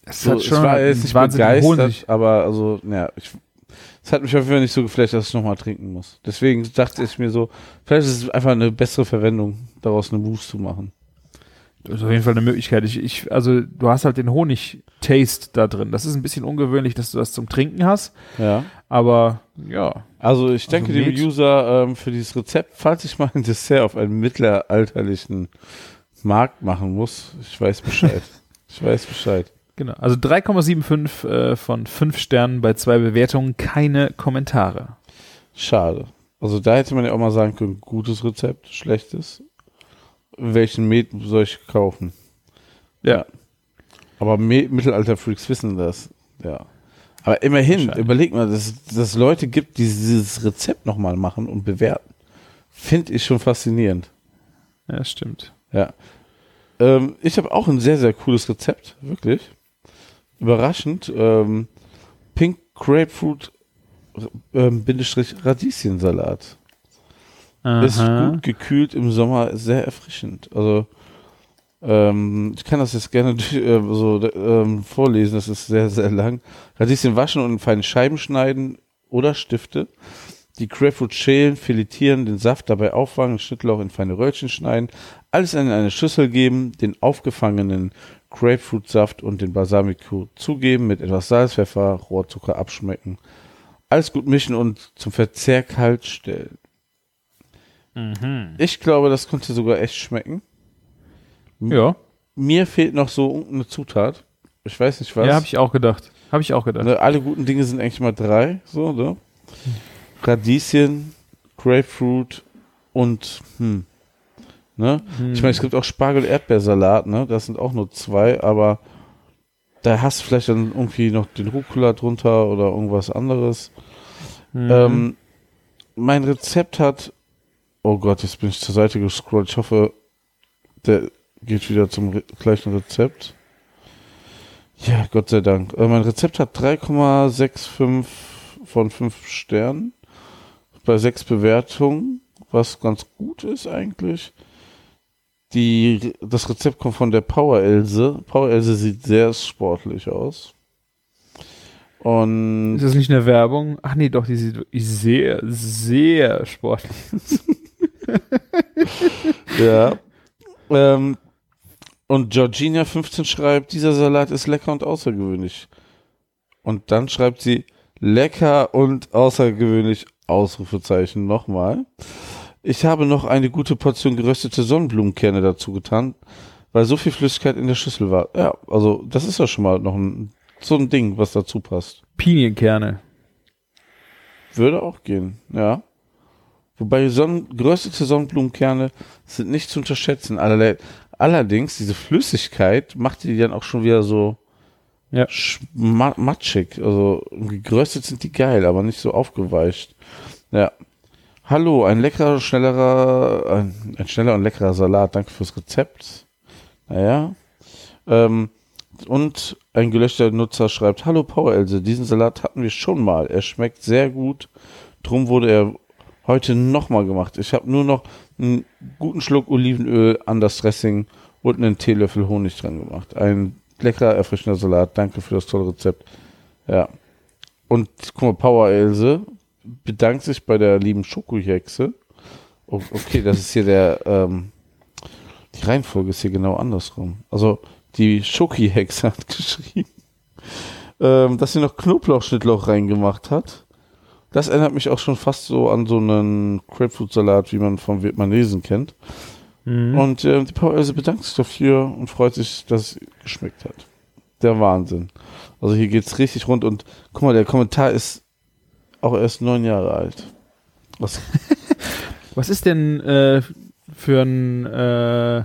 Es so ich war jetzt nicht begeistert, Honig. aber also, ja, ich, es hat mich auf jeden Fall nicht so geflasht, dass ich nochmal trinken muss. Deswegen dachte ich mir so, vielleicht ist es einfach eine bessere Verwendung, daraus eine Mousse zu machen. Das ist auf jeden Fall eine Möglichkeit. Ich, ich, also du hast halt den Honig-Taste da drin. Das ist ein bisschen ungewöhnlich, dass du das zum Trinken hast, Ja. aber ja. Also ich danke Also dem User ähm, für dieses Rezept. Falls ich mal ein Dessert auf einem mittelalterlichen Markt machen muss, ich weiß Bescheid. ich weiß Bescheid. Genau. Also 3,75 äh, von 5 Sternen bei zwei Bewertungen, keine Kommentare. Schade. Also da hätte man ja auch mal sagen können, gutes Rezept, schlechtes. Welchen Met soll ich kaufen? Ja. Aber Me Mittelalter-Freaks wissen das. Ja. Aber immerhin, überleg mal, dass dass es Leute gibt, die dieses Rezept nochmal machen und bewerten. Finde ich schon faszinierend. Ja, stimmt. Ja. Ähm, ich habe auch ein sehr, sehr cooles Rezept, wirklich. Überraschend. Ähm, Pink Grapefruit ähm, Bindestrich Radieschensalat. Ist Aha. gut gekühlt im Sommer, sehr erfrischend. Also ähm, ich kann das jetzt gerne äh, so ähm, vorlesen, das ist sehr, sehr lang. Radieschen waschen und in feine Scheiben schneiden oder Stifte. Die Grapefruit schälen, filetieren, den Saft dabei auffangen, Schnittlauch in feine Röllchen schneiden, alles in eine Schüssel geben, den aufgefangenen Grapefruitsaft und den Balsamico zugeben, mit etwas Salz, Pfeffer, Rohrzucker abschmecken. Alles gut mischen und zum Verzehr kalt stellen. Mhm. Ich glaube, das könnte sogar echt schmecken. Ja, Mir fehlt noch so irgendeine Zutat. Ich weiß nicht was. ja habe ich auch gedacht. Habe ich auch gedacht. Ne, alle guten Dinge sind eigentlich mal drei. So, ne? Radieschen, Grapefruit und hm. Ne? Hm. Ich meine, es gibt auch Spargel-Erdbeersalat, ne? Das sind auch nur zwei, aber da hast du vielleicht dann irgendwie noch den Rucola drunter oder irgendwas anderes. Mhm. Ähm, mein Rezept hat, oh Gott, jetzt bin ich zur Seite gescrollt. Ich hoffe, der geht wieder zum Re gleichen Rezept. Ja, Gott sei Dank. Äh, mein Rezept hat 3,65 von 5 Sternen bei 6 Bewertungen, was ganz gut ist eigentlich. Die, das Rezept kommt von der Power Else. Power Else sieht sehr sportlich aus. Und ist das nicht eine Werbung? Ach nee, doch, die sieht sehr, sehr sportlich. Ja. ähm, und Georgina 15 schreibt, dieser Salat ist lecker und außergewöhnlich. Und dann schreibt sie, lecker und außergewöhnlich, Ausrufezeichen nochmal. Ich habe noch eine gute Portion geröstete Sonnenblumenkerne dazu getan, weil so viel Flüssigkeit in der Schüssel war. Ja, also das ist ja schon mal noch ein, so ein Ding, was dazu passt. Pinienkerne. Würde auch gehen, ja. Wobei Sonnen geröstete Sonnenblumenkerne sind nicht zu unterschätzen. Allerdings, diese Flüssigkeit macht die dann auch schon wieder so Ja. sch- ma matschig. Also geröstet sind die geil, aber nicht so aufgeweicht. Ja. Hallo, ein leckerer, schnellerer, ein, ein schneller und leckerer Salat. Danke fürs Rezept. Naja, Ähm, und ein gelöschter Nutzer schreibt, Hallo Powerelse, diesen Salat hatten wir schon mal. Er schmeckt sehr gut. Drum wurde er heute nochmal gemacht. Ich habe nur noch einen guten Schluck Olivenöl an das Dressing und einen Teelöffel Honig dran gemacht. Ein leckerer, erfrischender Salat. Danke für das tolle Rezept. Ja. Und guck mal, Power Else bedankt sich bei der lieben Schokohexe. Oh, okay, das ist hier der, ähm, die Reihenfolge ist hier genau andersrum. Also, die Schoki-Hexe hat geschrieben, ähm, dass sie noch Knoblauchschnittloch reingemacht hat. Das erinnert mich auch schon fast so an so einen Grapefruit-Salat, wie man vom Vietnamesen kennt. Mhm. Und äh, die Power Else bedankt sich dafür und freut sich, dass es geschmeckt hat. Der Wahnsinn. Also hier geht's richtig rund und guck mal, der Kommentar ist auch erst neun Jahre alt. Was, Was ist denn äh, für ein, äh,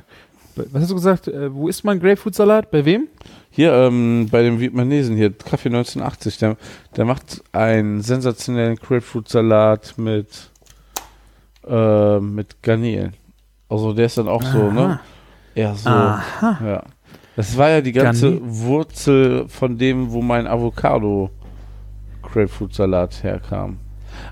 was hast du gesagt, äh, wo isst man Grapefruit-Salat? Bei wem? hier ähm, bei dem Vietnamesen hier, Kaffee 1980, der, der macht einen sensationellen Grapefruit-Salat mit, äh, mit Garnelen. Also der ist dann auch so, ne? Eher so. Aha. Ja. Das war ja die ganze Garni- Wurzel von dem, wo mein Avocado Grapefruit-Salat herkam.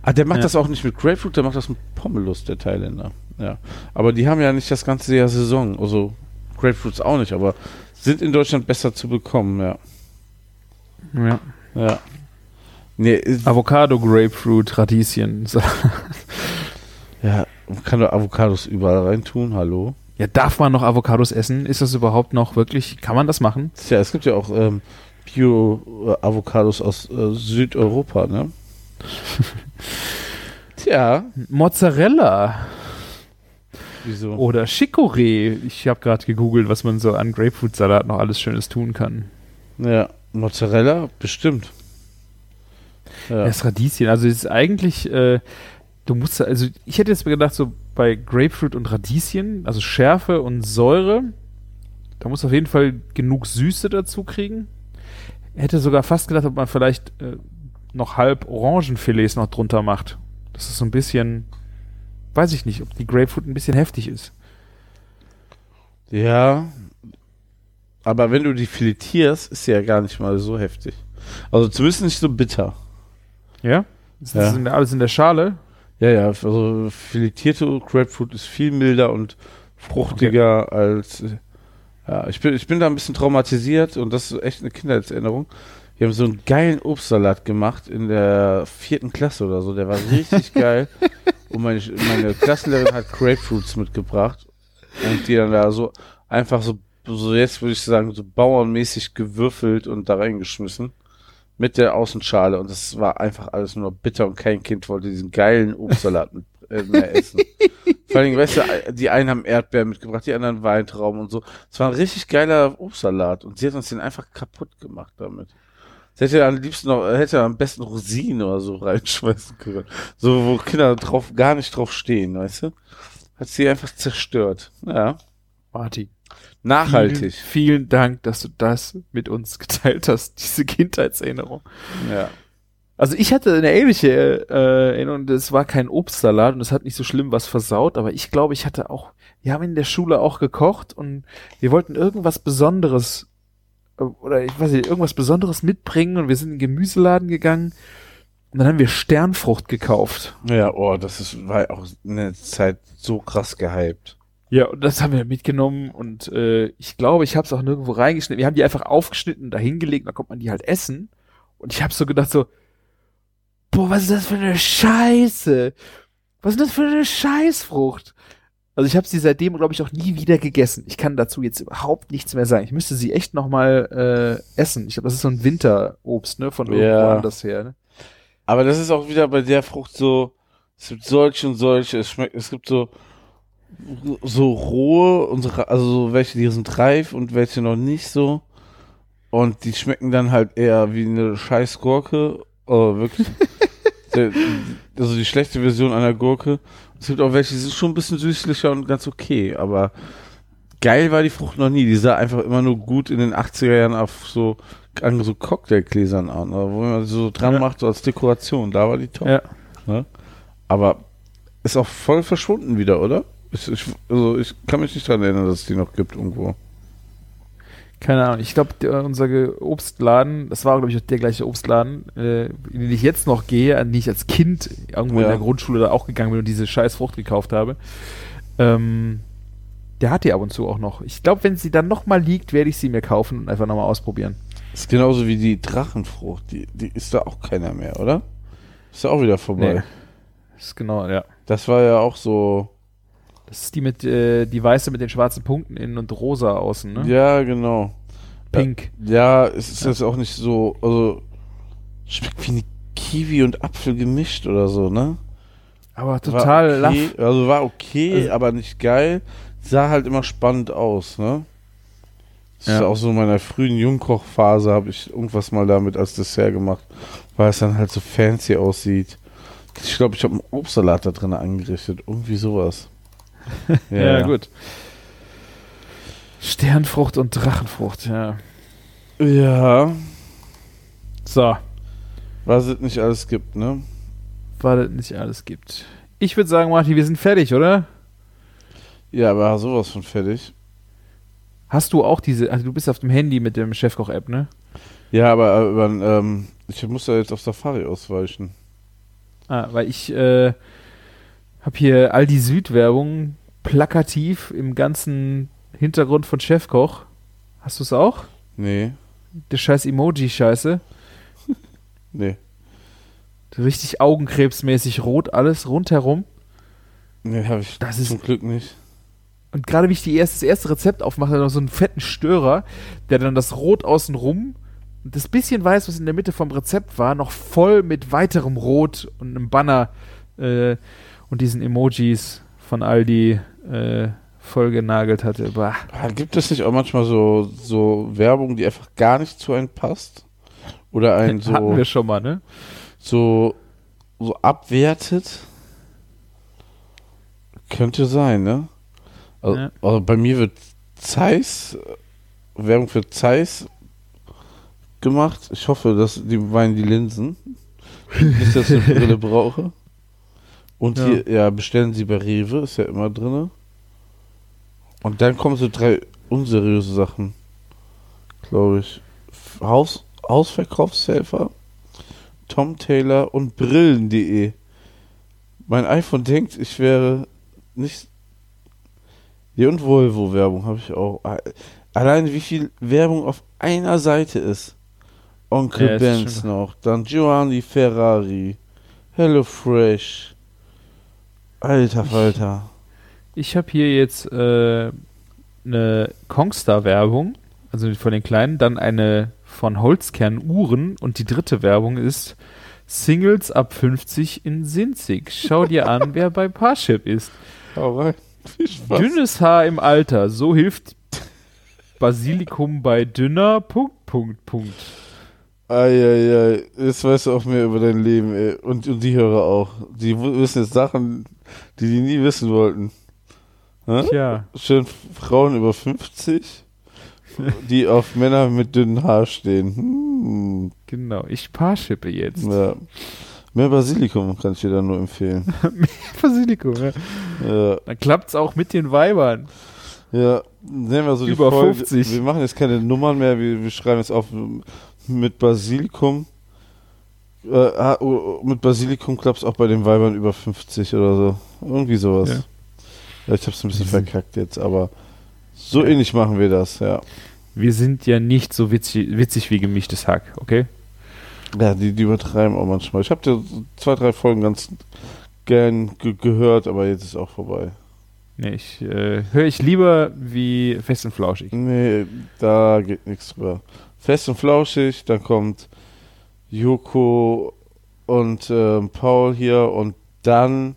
Ah, der macht Ja. das auch nicht mit Grapefruit, der macht das mit Pommelus, der Thailänder. Ja. Aber die haben ja nicht das ganze Jahr Saison. Also Grapefruits auch nicht, aber sind in Deutschland besser zu bekommen, ja. Ja. Ja. Nee, ist- Avocado, Grapefruit, Radieschen. Ja, kann doch Avocados überall reintun, hallo. Ja, darf man noch Avocados essen? Ist das überhaupt noch wirklich, kann man das machen? Tja, es gibt ja auch ähm, Bio-Avocados aus äh, Südeuropa, ne? Tja, Mozzarella wieso? oder Chicorée. Ich habe gerade gegoogelt, was man so an Grapefruit-Salat noch alles Schönes tun kann. Ja, Mozzarella, bestimmt. Ja. Das Radieschen, also es ist eigentlich, äh, du musst, also ich hätte jetzt gedacht, so bei Grapefruit und Radieschen, also Schärfe und Säure, da muss auf jeden Fall genug Süße dazu kriegen. Hätte sogar fast gedacht, ob man vielleicht äh, noch halb Orangenfilets noch drunter macht. Das ist so ein bisschen, weiß ich nicht, ob die Grapefruit ein bisschen heftig ist. ja, aber wenn du die filetierst, ist sie ja gar nicht mal so heftig. Also zumindest nicht so bitter. Ja? Ist Ja. das in der, alles in der Schale? Ja, ja, also filetierte Grapefruit ist viel milder und fruchtiger als. Ja, ich bin, ich bin da ein bisschen traumatisiert und das ist echt eine Kindheitserinnerung. Wir haben so einen geilen Obstsalat gemacht in der vierten Klasse oder so. Der war richtig geil. Und meine, meine Klassenlehrerin hat Grapefruits mitgebracht und die dann da so einfach so, so jetzt würde ich sagen, so bauernmäßig gewürfelt und da reingeschmissen. Mit der Außenschale und das war einfach alles nur bitter und kein Kind wollte diesen geilen Obstsalat mit, äh, mehr essen. Vor allem, weißt du, die einen haben Erdbeeren mitgebracht, die anderen Weintrauben und so. Es war ein richtig geiler Obstsalat und sie hat uns den einfach kaputt gemacht damit. Sie hätte am liebsten noch, hätte am besten Rosinen oder so reinschmeißen können. So, wo Kinder drauf, gar nicht drauf stehen, weißt du? Hat sie einfach zerstört. Ja. Martin. Nachhaltig. Vielen, vielen Dank, dass du das mit uns geteilt hast, diese Kindheitserinnerung. Ja. Also ich hatte eine ähnliche äh, Erinnerung, das war kein Obstsalat und es hat nicht so schlimm was versaut, aber ich glaube, ich hatte auch, wir haben in der Schule auch gekocht und wir wollten irgendwas Besonderes äh, oder ich weiß nicht, irgendwas Besonderes mitbringen und wir sind in den Gemüseladen gegangen und dann haben wir Sternfrucht gekauft. Ja, oh, das ist, war auch eine Zeit so krass gehypt. Ja, und das haben wir mitgenommen und äh, ich glaube, ich habe es auch nirgendwo reingeschnitten. Wir haben die einfach aufgeschnitten und da hingelegt, da kommt man die halt essen. Und ich habe so gedacht so, boah, was ist das für eine Scheiße? Was ist das für eine Scheißfrucht? Also ich habe sie seitdem, glaube ich, auch nie wieder gegessen. Ich kann dazu jetzt überhaupt nichts mehr sagen. Ich müsste sie echt noch mal äh, essen. Ich glaube, das ist so ein Winterobst, ne, von irgendwo Ja. anders her. Ne? Aber das ist auch wieder bei der Frucht so, es gibt solche und solche, es schmeckt, es gibt so, so rohe, und, ra- also so welche, die sind reif und welche noch nicht so. Und die schmecken dann halt eher wie eine scheiß Gurke, oh, wirklich. Also die schlechte Version einer Gurke. Es gibt auch welche, die sind schon ein bisschen süßlicher und ganz okay, aber geil war die Frucht noch nie. Die sah einfach immer nur gut in den 80er Jahren auf so, an so Cocktailgläsern an, wo man so dran Ja. macht, so als Dekoration. Da war die top. Ja. Ne? Aber ist auch voll verschwunden wieder, oder? Ich, ich, also ich kann mich nicht dran erinnern, dass es die noch gibt irgendwo. Keine Ahnung. Ich glaube, unser Obstladen, das war, glaube ich, auch der gleiche Obstladen, äh, in den ich jetzt noch gehe, an den ich als Kind irgendwo in Ja. der Grundschule da auch gegangen bin und diese scheiß Frucht gekauft habe. Ähm, der hat die ab und zu auch noch. Ich glaube, wenn sie dann noch mal liegt, werde ich sie mir kaufen und einfach nochmal ausprobieren. Ist genauso wie die Drachenfrucht. Die, die ist da auch keiner mehr, oder? Ist ja auch wieder vorbei. Nee. Das ist genau, ja. Das war ja auch so. Das ist die mit, äh, die weiße mit den schwarzen Punkten innen und rosa außen, ne? Ja, genau. Pink. Ja, es ist jetzt auch nicht so. Also, schmeckt wie eine Kiwi und Apfel gemischt oder so, ne? Aber total war okay. Also war okay, Also- aber nicht geil. Sah halt immer spannend aus, ne? Das ist Ja. auch so in meiner frühen Jungkochphase habe ich irgendwas mal damit als Dessert gemacht, weil es dann halt so fancy aussieht. Ich glaube, ich habe einen Obstsalat da drin angerichtet, irgendwie sowas. Ja, gut. Sternfrucht und Drachenfrucht, ja. Ja, So, was es nicht alles gibt, ne? weil es nicht alles gibt. Ich würde sagen, Martin, wir sind fertig, oder? Ja, aber sowas von fertig. Hast du auch diese, also du bist auf dem Handy mit dem Chefkoch-App, ne? Ja, aber äh, über, ähm, ich muss da jetzt auf Safari ausweichen. Ah, weil ich äh, habe hier all die Südwerbung plakativ im ganzen Hintergrund von Chefkoch. Hast du es auch? Nee, Der scheiß Emoji-Scheiße. nee. Richtig augenkrebsmäßig rot alles rundherum. Nee, habe ich Das ist- zum Glück nicht. Und gerade wie ich die erste, das erste Rezept aufmache, noch so einen fetten Störer, der dann das Rot außen rum und das bisschen Weiß, was in der Mitte vom Rezept war, noch voll mit weiterem Rot und einem Banner äh, und diesen Emojis von Aldi äh, voll genagelt hatte. Bah. Ah, Gibt es nicht auch manchmal so, so Werbung, die einfach gar nicht zu einem passt? Oder einen so, Hatten wir schon mal, ne? so, so abwertet? Könnte sein, ne? Also, Ja. also bei mir wird Zeiss, Werbung für Zeiss gemacht. Ich hoffe, dass die meinen die Linsen. Nicht, dass ich eine Brille brauche. Und Ja. hier, ja, bestellen sie bei Rewe, ist ja immer drinne. Und dann kommen so drei unseriöse Sachen, glaube ich. Haus, Hausverkaufshelfer, Tom Taylor und Brillen.de. Mein iPhone denkt, ich wäre nicht. Ja, und Volvo-Werbung habe ich auch. A- Alleine wie viel Werbung auf einer Seite ist. Onkel Ja, Benz noch, dann Giovanni Ferrari, Hello Fresh. Alter Falter. Ich habe hier jetzt äh, eine Kongstar-Werbung, also von den kleinen, dann eine von Holzkern Uhren und die dritte Werbung ist Singles ab 50 in Sinzig. Schau dir an, wer bei Parship ist. Spaß. Dünnes Haar im Alter, so hilft Basilikum bei dünner. Punkt, Punkt, Punkt. Eieiei, jetzt weißt du auch mehr über dein Leben, ey. Und, und die Hörer auch. Die wissen jetzt Sachen, die die nie wissen wollten. Hä? Tja, Schön Frauen über 50, die auf Männer mit dünnem Haar stehen. Hm, genau. Ich Parshippe jetzt. ja. Mehr Basilikum kann ich dir da nur empfehlen. Basilikum, ja. Ja, Dann klappt's auch mit den Weibern. ja. nehmen wir so Über die Folge. 50. Wir machen jetzt keine Nummern mehr, wir, wir schreiben jetzt auf mit Basilikum. Äh, ah, oh, oh, mit Basilikum klappt es auch bei den Weibern über 50 oder so. Irgendwie sowas. Ja. Ja, ich hab's ein bisschen verkackt jetzt, aber so ähnlich machen wir das, ja. Wir sind ja nicht so witzig, witzig wie gemischtes Hack, okay? Ja, die, die übertreiben auch manchmal. Ich habe dir zwei, drei Folgen ganz gern ge gehört, aber jetzt ist auch vorbei. Nee, ich äh, höre ich lieber wie fest und flauschig. Nee, da geht nichts drüber. Fest und flauschig, dann kommt Joko und ähm, Paul hier und dann,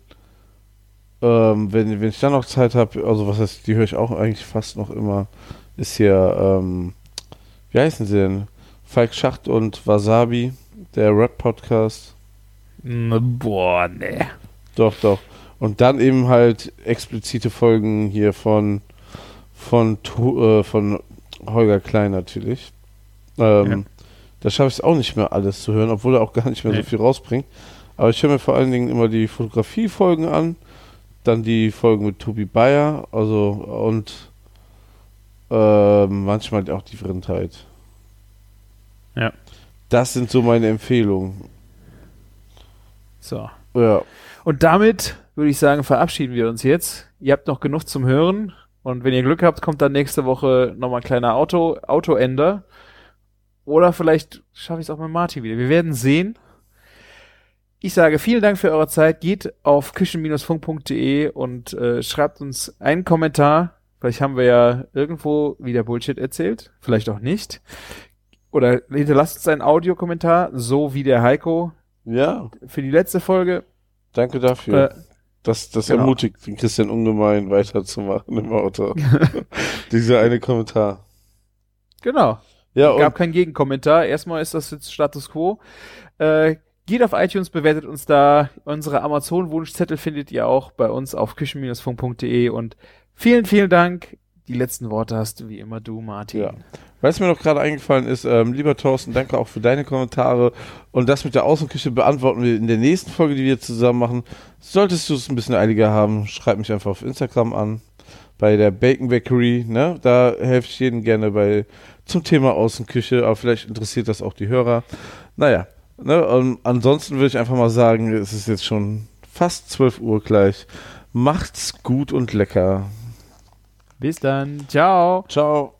ähm, wenn, wenn ich dann noch Zeit habe, also was heißt, die höre ich auch eigentlich fast noch immer, ist hier, ähm, wie heißen sie denn? Falk Schacht und Wasabi, der Rap-Podcast. Mm, Boah, nee. Doch, doch. Und dann eben halt explizite Folgen hier von von äh, von Holger Klein natürlich. Ähm, Ja. Da schaffe ich es auch nicht mehr alles zu hören, obwohl er auch gar nicht mehr Nee. so viel rausbringt. Aber ich höre mir vor allen Dingen immer die Fotografie-Folgen an, dann die Folgen mit Tobi Bayer, also und ähm, manchmal auch die Vrindheit. Ja. Das sind so meine Empfehlungen. So. Ja. Und damit würde ich sagen, verabschieden wir uns jetzt. Ihr habt noch genug zum Hören. Und wenn ihr Glück habt, kommt dann nächste Woche nochmal ein kleiner Auto, Autoender. Oder vielleicht schaffe ich es auch mit Martin wieder. Wir werden sehen. Ich sage vielen Dank für eure Zeit. Geht auf küchen-funk.de und äh, schreibt uns einen Kommentar. Vielleicht haben wir ja irgendwo wieder Bullshit erzählt. Vielleicht auch nicht. Oder hinterlasst uns einen Audiokommentar, so wie der Heiko Ja, für die letzte Folge. danke dafür. Äh, Das, das Genau. ermutigt den Christian ungemein weiterzumachen im Auto. Dieser eine Kommentar. genau. Ja, gab keinen Gegenkommentar. Erstmal ist das jetzt Status Quo. Äh, geht auf iTunes, bewertet uns da. Unsere Amazon-Wunschzettel findet ihr auch bei uns auf küchen-funk.de und vielen, vielen Dank. Die letzten Worte hast du wie immer du, Martin. Ja. was mir noch gerade eingefallen ist, ähm, lieber Thorsten, danke auch für deine Kommentare. Und das mit der Außenküche beantworten wir in der nächsten Folge, die wir zusammen machen. Solltest du es ein bisschen eiliger haben, schreib mich einfach auf Instagram an. Bei der Bacon Bakery, ne? Da helfe ich jedem gerne bei zum Thema Außenküche, aber vielleicht interessiert das auch die Hörer. Naja, ne? Und ansonsten würde ich einfach mal sagen, es ist jetzt schon fast 12 Uhr gleich. Macht's gut und lecker. Bis dann. Ciao. Ciao.